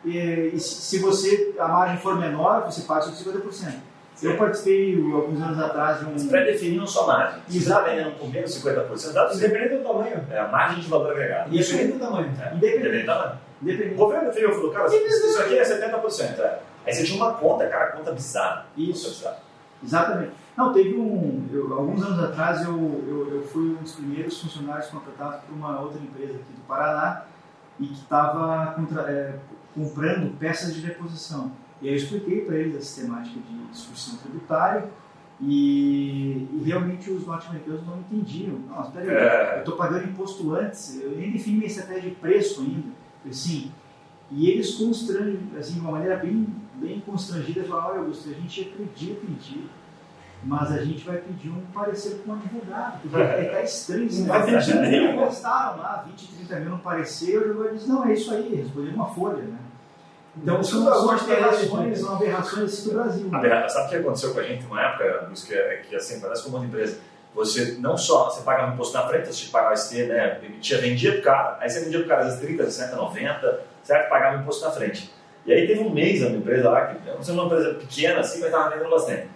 e, e se se você, a margem for menor, você paga só 50%. Eu participei alguns anos atrás de Eles um... pré-definiram sua margem. Se está vendendo por menos 50%, dá pra você. Independente do tamanho. É a margem de valor agregado. Independente do tamanho. É. Independente. Independente da margem. O Independente. governo definiu, falou, cara, isso aqui é 70%. É. Aí você tinha uma conta, cara, conta bizarra. Isso. Exatamente. Não, teve um. eu- alguns anos atrás eu, eu, eu fui um dos primeiros funcionários contratados por uma outra empresa aqui do Paraná e que estava comprando peças de reposição. E aí eu expliquei para eles a sistemática de discussão tributária e, e realmente os norte-americanos não entendiam. Não, espera aí, É. eu estou pagando imposto antes, eu nem defini minha estratégia de preço ainda. Assim, e eles constrangem, assim, de uma maneira bem, bem constrangida, falaram, olha Augusto, a gente acredita em ti, mas a gente vai pedir um parecer com um advogado, porque está estranho. Assim, Não vai pedir Eles nenhum. gostaram lá, 20, 30 mil no parecer, o advogado disse, não, é isso aí, respondeu uma folha, né? Então são, Tudo são tem aberrações, são aberrações assim do Brasil. né? Aberra- Sabe o que aconteceu com a gente uma época, Luiz, que, é- que assim, parece como uma empresa. Você não só você pagava imposto na frente, você tinha que pagar o ST, né? Emitia, vendia pro cara, aí você vendia pro cara às vezes 30, 60, 90, certo? Pagava imposto na frente. E aí teve um mês na minha empresa lá, que não sei uma empresa pequena assim, mas estava vendendo bastante.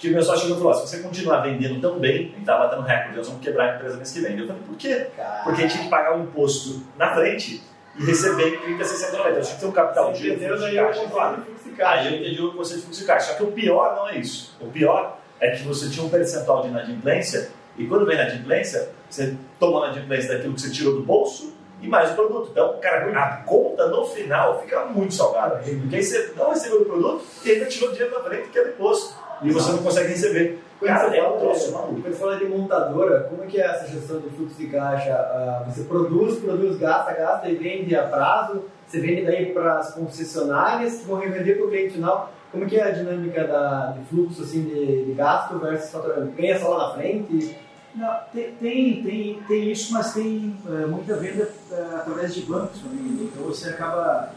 Que o meu sócio chegou e falou: "Ó, se você continuar vendendo tão bem, a gente estava batendo recorde, nós vamos quebrar a empresa mês que vem. Eu falei, por quê? Porque a gente tinha que pagar o imposto na frente e receber em 30, 60, 90. Eu tinha que ter um capital de fluxo de Daí eu caixa, claro. consigo ficar. Aí eu entendi o conceito de fluxo de caixa. Só que o pior não é isso. O pior é que você tinha um percentual de inadimplência e quando vem inadimplência, você toma inadimplência daquilo que você tirou do bolso e mais o produto. Então, cara, a conta no final fica muito salgada. Porque aí você não recebeu o produto e ainda tirou dinheiro da frente que é do imposto. E você não consegue receber. Quando Cara, você é um troço maluco. quando você fala de montadora, como é que é essa gestão de fluxo de caixa? Ah, você produz, produz, gasta, gasta e vende a prazo, você vende daí para as concessionárias que vão revender para o cliente final. Como é que é a dinâmica da, de fluxo assim, de, de gasto versus faturamento? Ganha só lá na frente? Não, tem, tem, tem, tem isso, mas tem eh, muita venda eh, através de bancos né? Então você acaba,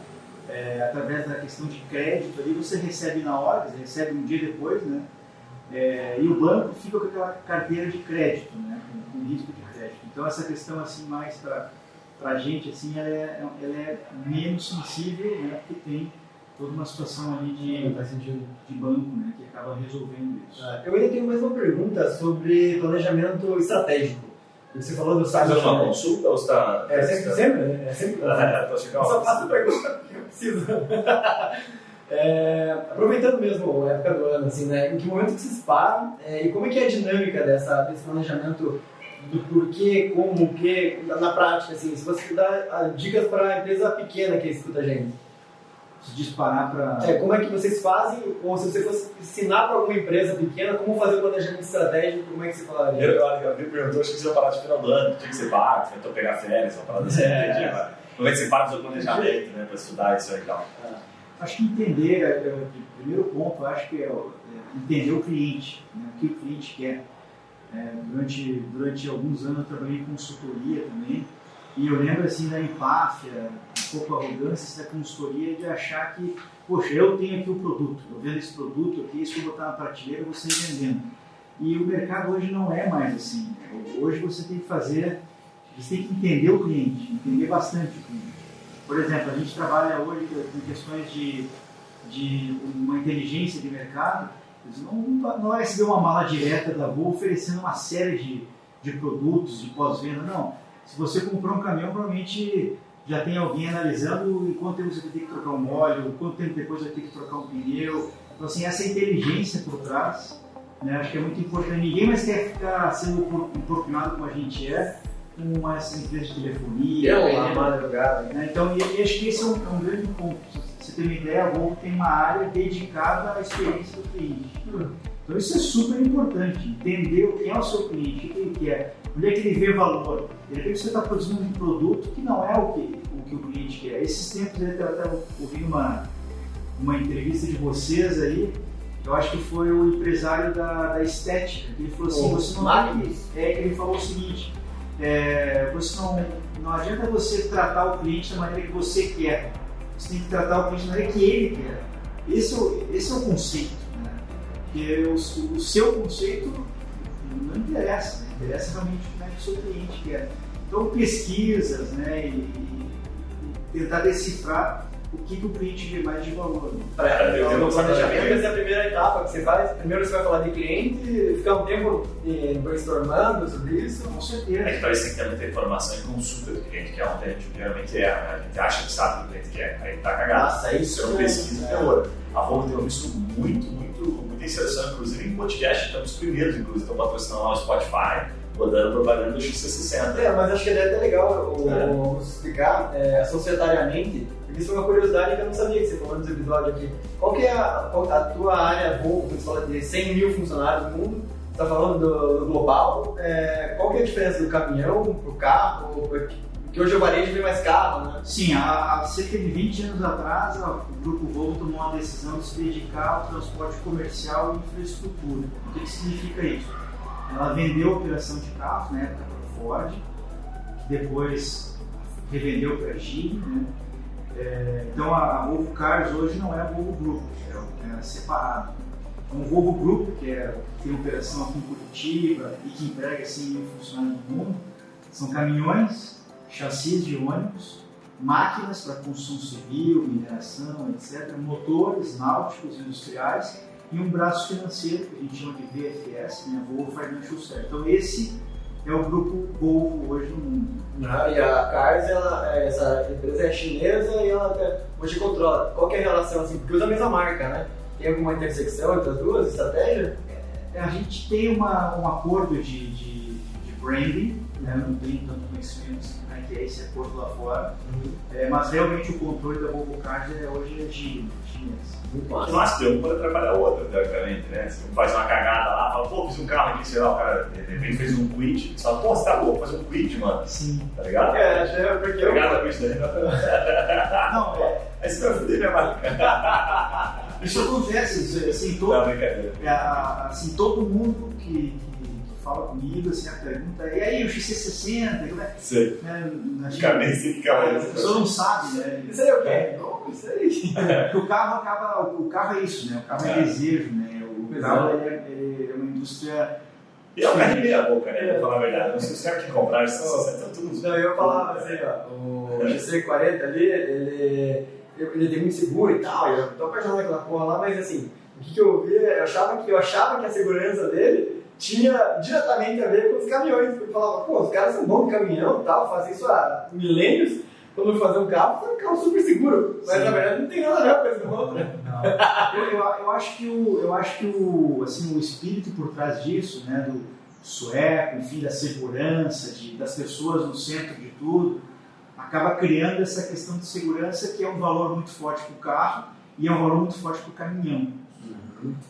eh, através da questão de crédito ali, você recebe na hora, você recebe um dia depois, né? Eh, e o banco fica com aquela carteira de crédito, né? Com, com risco de crédito. Então essa questão assim mais para a gente assim, ela é, ela é menos sensível, né? Porque tem toda uma situação ali de, Faz de banco, né, que acaba resolvendo isso. Ah, Eu ainda tenho mais uma pergunta sobre planejamento estratégico. Você falou do site. Fazer uma consulta ou está. É sempre, sempre, né? É [LAUGHS] sempre. Ah, tô chegando. Eu só faço pergunta eu preciso. [LAUGHS] É, aproveitando mesmo a época do ano, assim, né? Em que momento que vocês param é, e como é que é a dinâmica dessa, desse planejamento do porquê, como, o que, na, prática, assim, se você dar ah, dicas para a empresa pequena que escuta a gente. Se disparar para. É, como é que vocês fazem, ou se você fosse ensinar para alguma empresa pequena como fazer o planejamento estratégico, como é que você falaria? Eu, eu, eu vi perguntou, acho que você ia parar de final do ano, tinha que ser pago, tentou pegar férias, uma parada assim, É. entendi é que para do seu planejamento, né, para estudar isso aí e tal. Acho que entender, é, é, o primeiro ponto, eu acho que é, é entender o cliente, né, o que o cliente quer. É, durante, durante alguns anos eu trabalhei em consultoria também, e eu lembro assim da empáfia, um pouco arrogância da consultoria de achar que, poxa, eu tenho aqui o produto, eu vendo esse produto aqui, isso eu vou botar na prateleira e você vendendo. E o mercado hoje não é mais assim. Hoje você tem que fazer, você tem que entender o cliente, entender bastante o cliente. Por exemplo, a gente trabalha hoje com questões de, de uma inteligência de mercado. Não, não vai receber uma mala direta da Gol oferecendo uma série de, de produtos de pós-venda, não. Se você comprou um caminhão, provavelmente já tem alguém analisando em quanto tempo você vai ter que trocar um óleo, quanto tempo depois vai ter que trocar um pneu. Então, assim, essa inteligência por trás, né, acho que é muito importante. Ninguém mais quer ficar sendo importunado como a gente é, com essas empresas de telefonia, Eu, né, a madrugada. né? Então, e, e acho que esse é um, é um grande ponto. Você ter uma ideia, a Volvo tem uma área dedicada à experiência do cliente. Então, isso é super importante. Entender quem é o seu cliente, o que ele quer, onde é que ele vê valor. De repente, você está produzindo um produto que não é o que o, que o cliente quer. Esses tempos, eu até ouvi uma, uma entrevista de vocês aí. Eu acho que foi o empresário da, da estética. que Ele falou assim: O você não Magnus? é, ele falou o seguinte: é, você não, não adianta você tratar o cliente da maneira que você quer. Você tem que tratar o cliente da maneira que ele quer. Esse é esse é o conceito. Né? O, o seu conceito não interessa, né? interessa realmente como é que o seu cliente quer. Então, pesquisas né? e, e tentar decifrar o que, que o cliente vê mais de valor. Né? Eu tenho o um planejamento é a primeira etapa que você faz. Primeiro você vai falar de cliente, ficar um tempo eh, brainstormando sobre isso. Com É certeza. que talvez que ter muita informação e consulta do cliente, que é onde a gente geralmente é, né? A gente acha que sabe o que o cliente quer, aí tá cagado. Nossa, isso é uma pesquisa que é ouro. A Volvo tem visto muito, muito, muita inserção, inclusive em podcast, estamos os primeiros, inclusive, estão patrocinando lá o Spotify, rodando propaganda do XC60. É, mas acho que é até legal o, É. explicar é, societariamente, isso foi uma curiosidade que eu não sabia que você falou nos episódios aqui. Qual que é a, a tua área Volvo, quando você fala de 100 mil funcionários no mundo, está falando do, do global, é, qual que é a diferença do caminhão para o carro? Porque hoje o varejo vem mais carro, né? Sim, há, há cerca de 20 anos atrás, o Grupo Volvo tomou uma decisão de se dedicar ao transporte comercial e infraestrutura. O que, significa isso? Ela vendeu a operação de carros na época para a Ford, depois revendeu para a GM. Né? É, então a, Volvo Cars hoje não é a Volvo Group, é, é separado. Então o Volvo Group, que é, tem operação aqui em Curitiba e que emprega 100 mil funcionários no mundo, são caminhões, chassis de ônibus, máquinas para construção civil, mineração, etc., motores náuticos industriais e um braço financeiro, que a gente chama de VFS, né, Volvo Financial Services. Então esse é o grupo Volvo hoje no mundo. Ah, E a Cars, ela, essa empresa é chinesa e ela hoje controla. Qual que é a relação, assim, porque usa a mesma marca, né? Tem alguma intersecção entre as duas, estratégia? É, A gente tem uma, um acordo de, de, de branding, né, não tenho tanto conhecimento é que é esse acordo lá fora, é, mas realmente o controle da Volvo Cars é, hoje é giro, chinês. Muito Mas massa. tem um pode atrapalhar o outro, teoricamente, né? Se um faz uma cagada lá, fala, pô, fiz um carro aqui, sei lá, o cara de repente fez um quit, você fala, pô, você tá louco, fazer um quit, mano, Sim. tá ligado? É, que é porque Tá eu... isso daí? [LAUGHS] Não, é, Aí você vai foder minha marca. isso acontece, isso, assim, todo, Não, brincadeira. é, a- assim, todo mundo que fala comigo, assim, a pergunta é, e aí, o XC60, como é? Sei. Né, a gente- Fica bem sem ficar a pessoa não sabe, né? Isso aí é o quê? Não, isso aí. [LAUGHS] Porque o carro acaba, o carro é isso, né? O carro é, É. desejo, né? O carro é, ele é uma indústria E é um carro meia boca, né? Vou falar a verdade. Não sei se os caras que compraram, esses 60 tudo. Não, eu falava assim, ó, o XC40 ali, ele ele tem muito seguro e tal, eu tô apaixonado naquela porra lá, mas assim, o que, que eu vi, eu achava que, eu achava que a segurança dele tinha diretamente a ver com os caminhões. Eu falava, pô, os caras são bons de caminhão e tal, fazem isso há milênios. Quando eu fazer um carro, foi um carro super seguro. Mas Sim. na verdade não tem nada a ver com esse outro. eu, eu, eu, acho que o, eu acho que o, assim, o espírito por trás disso, né, do sueco, enfim, da segurança, de, das pessoas no centro de tudo, acaba criando essa questão de segurança que é um valor muito forte para o carro e é um valor muito forte para o caminhão.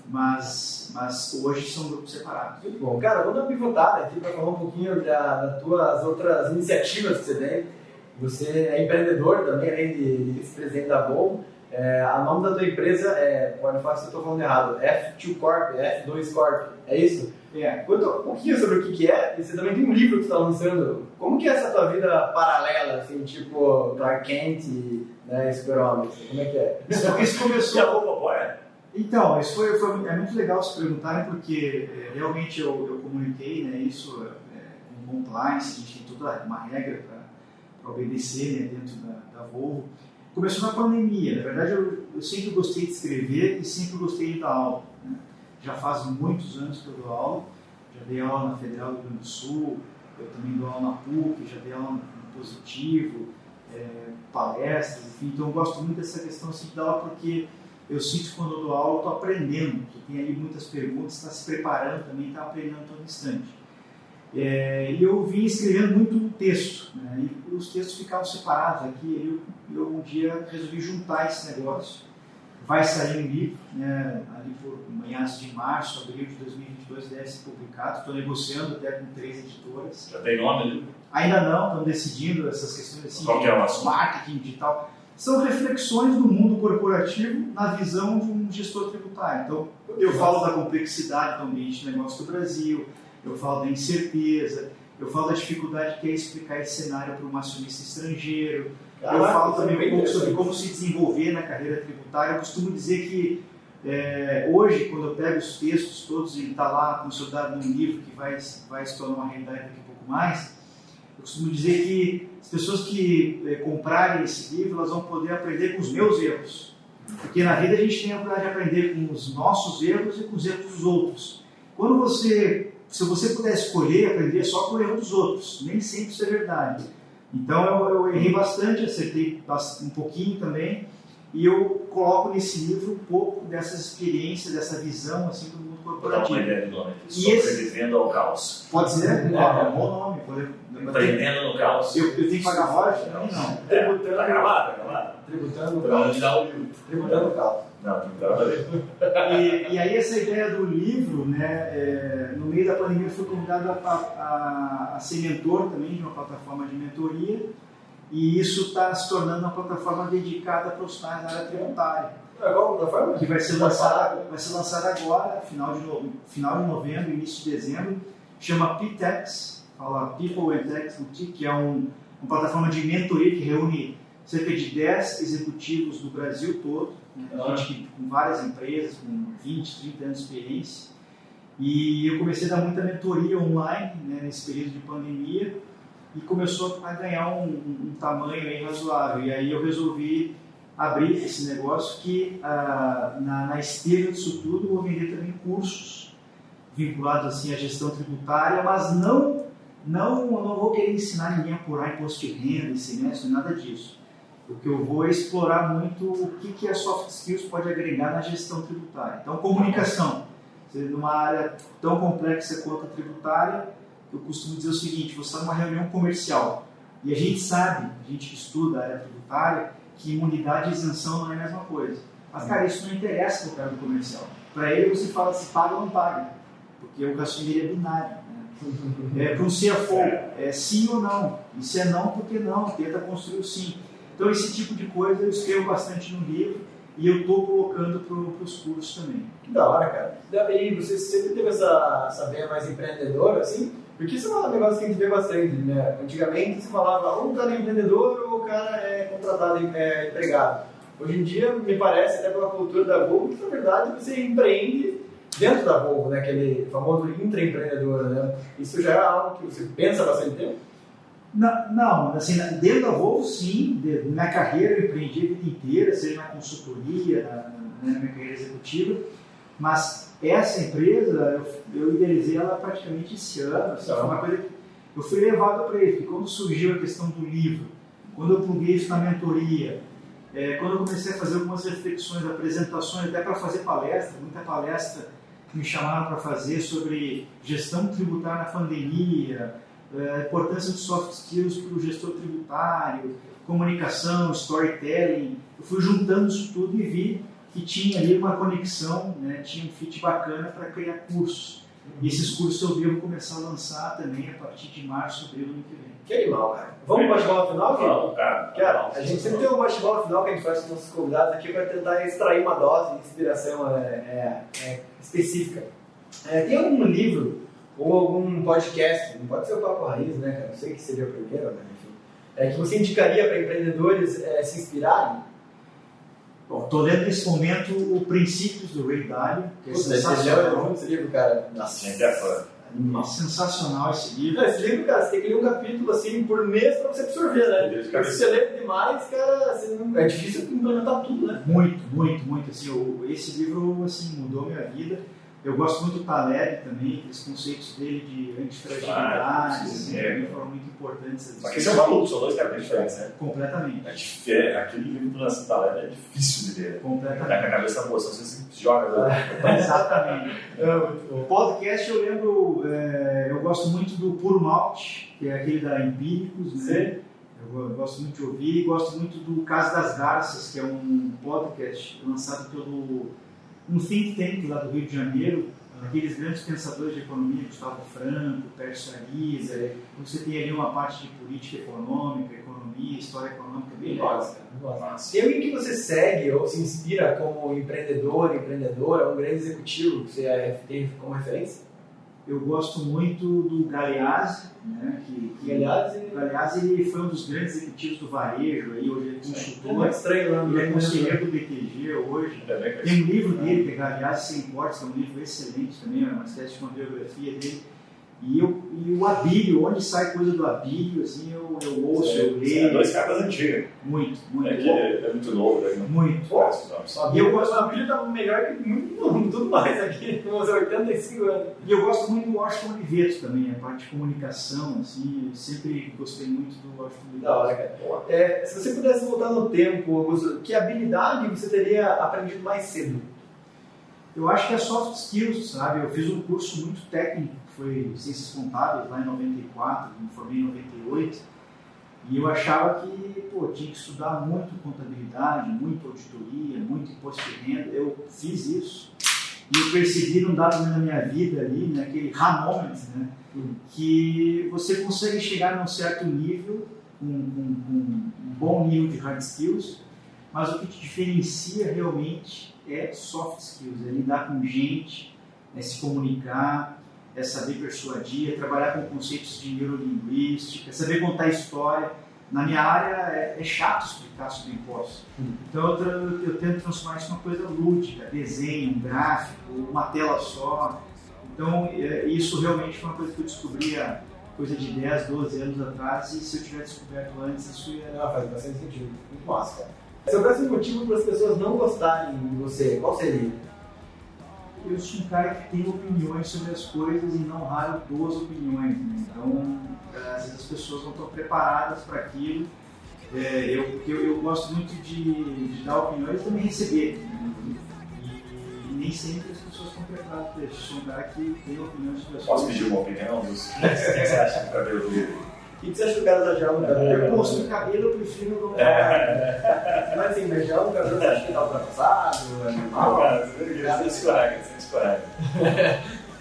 Mas, mas hoje são grupos separados. Muito bom. Cara, vamos dar uma pivotada aqui para falar um pouquinho da, das tuas outras iniciativas que você tem. Você é empreendedor também, além de, de vice-presidente da Volvo. É, a nome da tua empresa é, pode falar se eu estou falando errado, F2 Corp, F2 Corp, é isso? É. Conta um pouquinho sobre o que, que é, e você também tem um livro que você está lançando. Como que é essa tua vida paralela, assim, tipo Clark Kent, né, Super-Homem? Como é que é? Isso, isso começou... a Volvo apoia? Então, isso foi, foi, é muito legal se perguntarem, porque é, realmente eu, eu comuniquei né, isso é, com compliance, a gente tem toda uma regra para obedecer né, dentro da, da Volvo. Começou na pandemia, na verdade eu, eu, sempre gostei de escrever e sempre gostei de dar aula. Né? Já faz muitos anos que eu dou aula, já dei aula na Federal do Rio Grande do Sul, eu também dou aula na PUC, já dei aula no Positivo, é, palestras, enfim, então eu gosto muito dessa questão assim, de dar aula porque eu sinto quando eu dou aula, eu estou aprendendo, que tem ali muitas perguntas, está se preparando também, está aprendendo todo instante. É, e eu vim escrevendo muito texto, né, e os textos ficavam separados aqui, eu, eu um dia resolvi juntar esse negócio. Vai sair um livro, né, ali por meados de março, abril de 2022 deve ser publicado, estou negociando até com três editoras. Já tem nome ali? Ainda não, estamos decidindo essas questões assim, Qual que é o assunto? marketing digital são reflexões do mundo corporativo na visão de um gestor tributário. Então, eu falo da complexidade do ambiente de negócio do Brasil, eu falo da incerteza, eu falo da dificuldade que é explicar esse cenário para um acionista estrangeiro, eu falo também um pouco sobre como se desenvolver na carreira tributária. Eu costumo dizer que é, hoje, quando eu pego os textos todos, ele está lá consolidado num livro que vai, vai se tornar uma realidade daqui a pouco mais, costumo dizer que as pessoas que é, comprarem esse livro, elas vão poder aprender com os meus erros. Porque na vida a gente tem a oportunidade de aprender com os nossos erros e com os erros dos outros. Quando você, se você puder escolher, aprender só com o erro dos outros, nem sempre isso é verdade. Então eu, eu errei bastante, acertei um pouquinho também, e eu coloco nesse livro um pouco dessas experiências, dessa visão assim do mundo corporativo. Vou dar uma ideia do nome. Sobrevivendo esse... ao caos. Pode ser? É, [LAUGHS] é um bom nome. Pode... Empreendendo no caos. Eu, eu tenho que pagar royalties? Não. não. Tributando. Tá gravado, tá gravado. Tributando no caos. Tributando no caos. Não, tributando e, e aí essa ideia do livro, né, é, no meio da pandemia eu fui convidado a, a, a ser mentor também de uma plataforma de mentoria e isso está se tornando uma plataforma dedicada a profissionais na área tributária. É qual plataforma? Que vai ser lançada, vai ser lançada agora, final de, final de novembro, início de dezembro. Chama PTEX, fala People and que é um, uma plataforma de mentoria que reúne cerca de 10 executivos do Brasil todo, né? gente com várias empresas, com 20, 30 anos de experiência. E eu comecei a dar muita mentoria online né, nesse período de pandemia e começou a ganhar um, um, tamanho razoável. E aí eu resolvi abrir esse negócio que ah, na, na esteira disso tudo eu vender também cursos vinculados assim à gestão tributária, mas não não não vou querer ensinar ninguém a apurar imposto de renda, semestre, nada disso. O que eu vou é explorar muito o que, que a soft skills pode agregar na gestão tributária. Então, comunicação. Numa área tão complexa quanto a tributária, eu costumo dizer o seguinte: você está numa reunião comercial e a gente sabe, a gente que estuda a área tributária, que imunidade e isenção não é a mesma coisa. Mas, cara, isso não interessa para o cara do comercial. Para ele, você fala se paga ou não paga, porque o raciocínio é binário. É, para um CFO, é sim ou não. Se é não, por que não? Tenta construir o sim. Então, esse tipo de coisa eu escrevo bastante no livro e eu estou colocando para os cursos também. Que da hora, cara. E você sempre teve essa, essa veia mais empreendedora, assim? Porque isso é um negócio que a gente vê bastante, né? Antigamente se falava ou o cara é empreendedor ou o cara é contratado, é empregado. Hoje em dia, me parece, até pela cultura da Volvo, que na verdade você empreende dentro da Volvo, né? Aquele famoso intraempreendedor, né? Isso já é algo que você pensa bastante tempo? Não, não, assim, dentro da Volvo, sim. Na minha carreira, eu empreendi a vida inteira, seja na consultoria, na, na minha carreira executiva. Mas essa empresa, eu, eu idealizei ela praticamente esse ano. Assim, foi uma coisa que eu fui levado para ele, porque quando surgiu a questão do livro, quando eu pluguei isso na mentoria, é, quando eu comecei a fazer algumas reflexões, apresentações, até para fazer palestra, muita palestra me chamaram para fazer sobre gestão tributária na pandemia, a importância de soft skills para o gestor tributário, comunicação, storytelling. Eu fui juntando isso tudo e vi que tinha ali uma conexão, né, tinha um fit bacana para criar cursos. E esses cursos eu devo começar a lançar também a partir de março, abril do ano que vem. Que animal, cara. Vamos para o bate-bola final? Vamos, cara. Cara, a gente sempre tem um bate-bola final que a gente faz com os nossos convidados aqui para tentar extrair uma dose de inspiração é, é, é, específica. É, tem algum livro ou algum podcast, não pode ser o Papo Raiz, né, cara? Não sei que seria o primeiro, enfim. É, que você indicaria para empreendedores é, se inspirarem? Bom, estou lendo nesse momento o Princípios do Ray Dalio, que é Puta, esse sensacional. livro, esse livro, cara. Nossa, é fã. É sensacional esse livro. Não, esse livro, cara, você tem que ler um capítulo assim por mês para você absorver, né? Porque cara. se você lê demais, cara, você não- é difícil implementar tudo, né? Muito, muito, muito. Assim, o- esse livro assim, mudou minha vida. Eu gosto muito do Taleb também, aqueles conceitos dele de antifragilidade, assim, sim, também foram muito importantes. Só que esse é um maluco, são dois caras diferentes, né? Completamente, É é, aquele livro do Nassim Taleb é difícil de ler. Tá com completamente. a cabeça moça, você se joga. Né? [LAUGHS] Exatamente. O podcast eu lembro, é, eu gosto muito do Puro Malte, que é aquele da Empíricos, né? Eu go- gosto muito de ouvir e gosto muito do Caso das Garças, que é um podcast lançado pelo um think tank lá do Rio de Janeiro, aqueles grandes pensadores de economia, Gustavo Franco, Pércio Arisa. Você tem ali uma parte de política econômica, economia, história econômica bem nossa. Tem alguém que você segue ou se inspira como empreendedor, empreendedora, um grande executivo que você é- tem como referência? Eu gosto muito do Galeazzi, né, que, que aliás, Galeazzi ele foi um dos grandes executivos do varejo, aí, hoje ele é é consultor, muito estranho lá ele é no conselheiro do BTG hoje. Que Tem um livro dele, que é Galeazzi Sem Cortes, que é um livro excelente também, é uma espécie de uma biografia dele. E, eu, e o Abílio, onde sai coisa do Abílio, assim, eu, eu ouço, eu É leio. dois caras antigos. Muito, muito. É que é muito novo, né? Muito. E eu gosto da Bíblia tá melhor que muito, [LAUGHS] tudo mais aqui, uns 85 anos. E eu gosto muito do Washington Oliveto também, a parte de comunicação, assim, eu sempre gostei muito do Washington Oliveto. Da hora, cara. É, se você pudesse voltar no tempo, Augusto, que habilidade você teria aprendido mais cedo? Eu acho que é soft skills, sabe? Eu fiz um curso muito técnico, foi Ciências Contábeis, lá em 94, me formei em 98, e eu achava que, pô, tinha que estudar muito contabilidade, muito auditoria, muito imposto de renda. Eu fiz isso e eu percebi num dado momento da minha vida ali, naquele né, moment, né? Que você consegue chegar num certo nível, com, com- com um bom nível de hard skills, mas o que te diferencia realmente é soft skills, é lidar com gente, é se comunicar, é saber persuadir, é trabalhar com conceitos de neurolinguística, é saber contar história. Na minha área é, é chato explicar sobre impostos. Então eu, tra- eu tento transformar isso numa coisa lúdica, desenho, um gráfico, uma tela só. Então é, isso realmente foi uma coisa que eu descobri há coisa de 10, 12 anos atrás e se eu tivesse descoberto antes isso ia Ah, faz bastante sentido. Muito massa, cara. Se houvesse um motivo para as pessoas não gostarem de você, qual seria? Eu sou um cara que tem opiniões sobre as coisas e não raro duas opiniões. né? Então, eh, às vezes as pessoas não estão preparadas para aquilo. Eh, eu, eu, eu gosto muito de, de dar opiniões e também receber. né? E, e nem sempre as pessoas estão preparadas para isso. Eu sou um cara que tem opiniões sobre as Posso coisas. pedir uma opinião? O que você acha do cabelo dele? O que você acha do cara da Jal no cabelo? Eu posto no cabelo, eu prefiro não Mas assim, mas Jal no cabelo você acha que tá ultrapassado? É normal? Cara, você escorrega, você escorrega.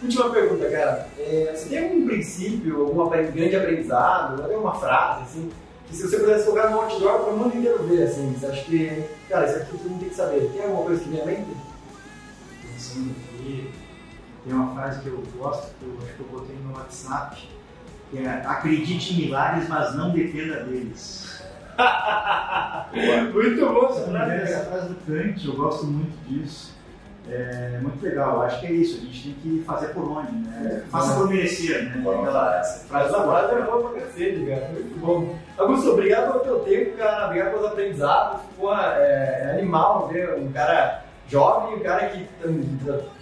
Última pergunta, cara. É, você tem algum princípio, algum grande aprendizado, até uma frase, assim, que se você pudesse colocar no outdoor para o mundo inteiro ver, assim, você acha que, cara, isso aqui todo mundo tem que saber. Tem alguma coisa que vem à mente? pensando aqui, tem uma frase que eu gosto, que eu acho que eu botei no WhatsApp, é acredite em milagres, mas não dependa deles. Muito bom essa Essa frase, essa frase do Kant, eu gosto muito disso. É muito legal, acho que é isso, a gente tem que fazer por onde, né? Faça por merecer, né? Aquela frase da frase é boa pra cacete, cara. Muito bom. Augusto, obrigado pelo teu tempo, cara. Obrigado pelos aprendizados. Porra, é, é animal ver um cara jovem, um cara que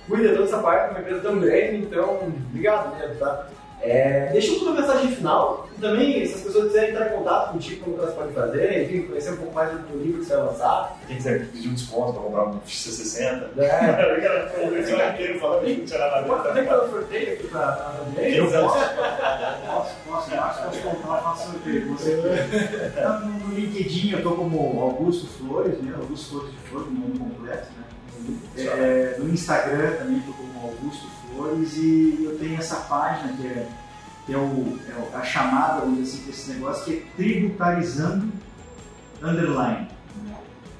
cuida toda essa parte de uma empresa tão grande, então, obrigado mesmo, tá? É, deixa uma mensagem final. Também, se as pessoas quiserem entrar em contato contigo, como elas podem fazer, enfim, conhecer um pouco mais do livro que você vai lançar. Quem quiser pedir um desconto para comprar um XC60. É. [LAUGHS] eu quero inteiro falando que não tinha nada a ver. Pode fazer pelo sorteio aqui para a? Eu posso. Posso, posso. Eu acho que posso comprar, faço sorteio com você. [LAUGHS] No LinkedIn eu estou como Augusto Flores, né? Augusto Flores de Flores, no nome completo, né? É, no Instagram também estou como Augusto Flores e eu tenho essa página que é, que é, o, é a chamada, assim, desse negócio, que é tributarizando underline.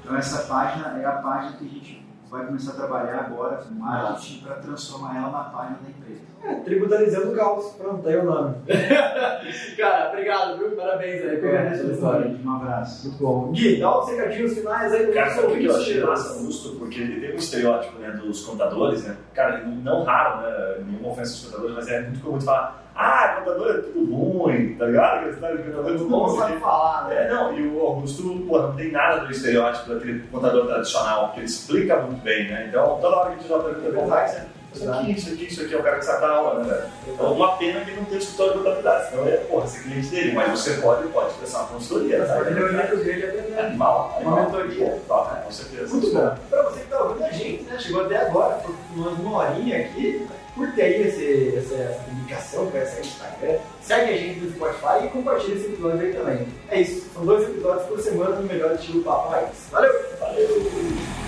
Então essa página é a página que a gente vai começar a trabalhar agora com marketing para transformar ela na página da empresa. É, tributarizando o caos. Pronto, aí o nome. [LAUGHS] Cara, obrigado, viu? Parabéns aí pela história. Um abraço. Muito bom. Gui, dá os recadinhos finais aí do Cara, sabe o que eu achei massa, Augusto? Porque ele tem um estereótipo né, dos contadores, né? Cara, não raro, né? Nenhuma ofensa aos contadores, mas é muito comum de falar ah, contador é tudo ruim, tá ligado? História de contador é tudo bom. Não sabe falar, né? É, não, e o Augusto, pô, não tem nada do estereótipo daquele contador tradicional, porque ele explica muito bem, né? Então, toda hora que a gente já pergunta, pô, vai, isso aqui, isso aqui, isso aqui, é o cara que sabe dar aula, né? Então, uma pena que não tem escritório de contabilidade, senão é, porra, ser cliente dele, mas você pode, pode prestar uma consultoria, tá? Ele é o dele, é animal, uma mentoria. Top, com certeza. Muito bom. Pra você que tá ouvindo a gente, né, chegou até agora, foi uma horinha aqui, curte aí esse, essa, essa publicação que vai sair no Instagram, segue a gente no Spotify e compartilha esse episódio aí também. É isso, são dois episódios por semana no melhor estilo Papo Raiz. Valeu! Valeu!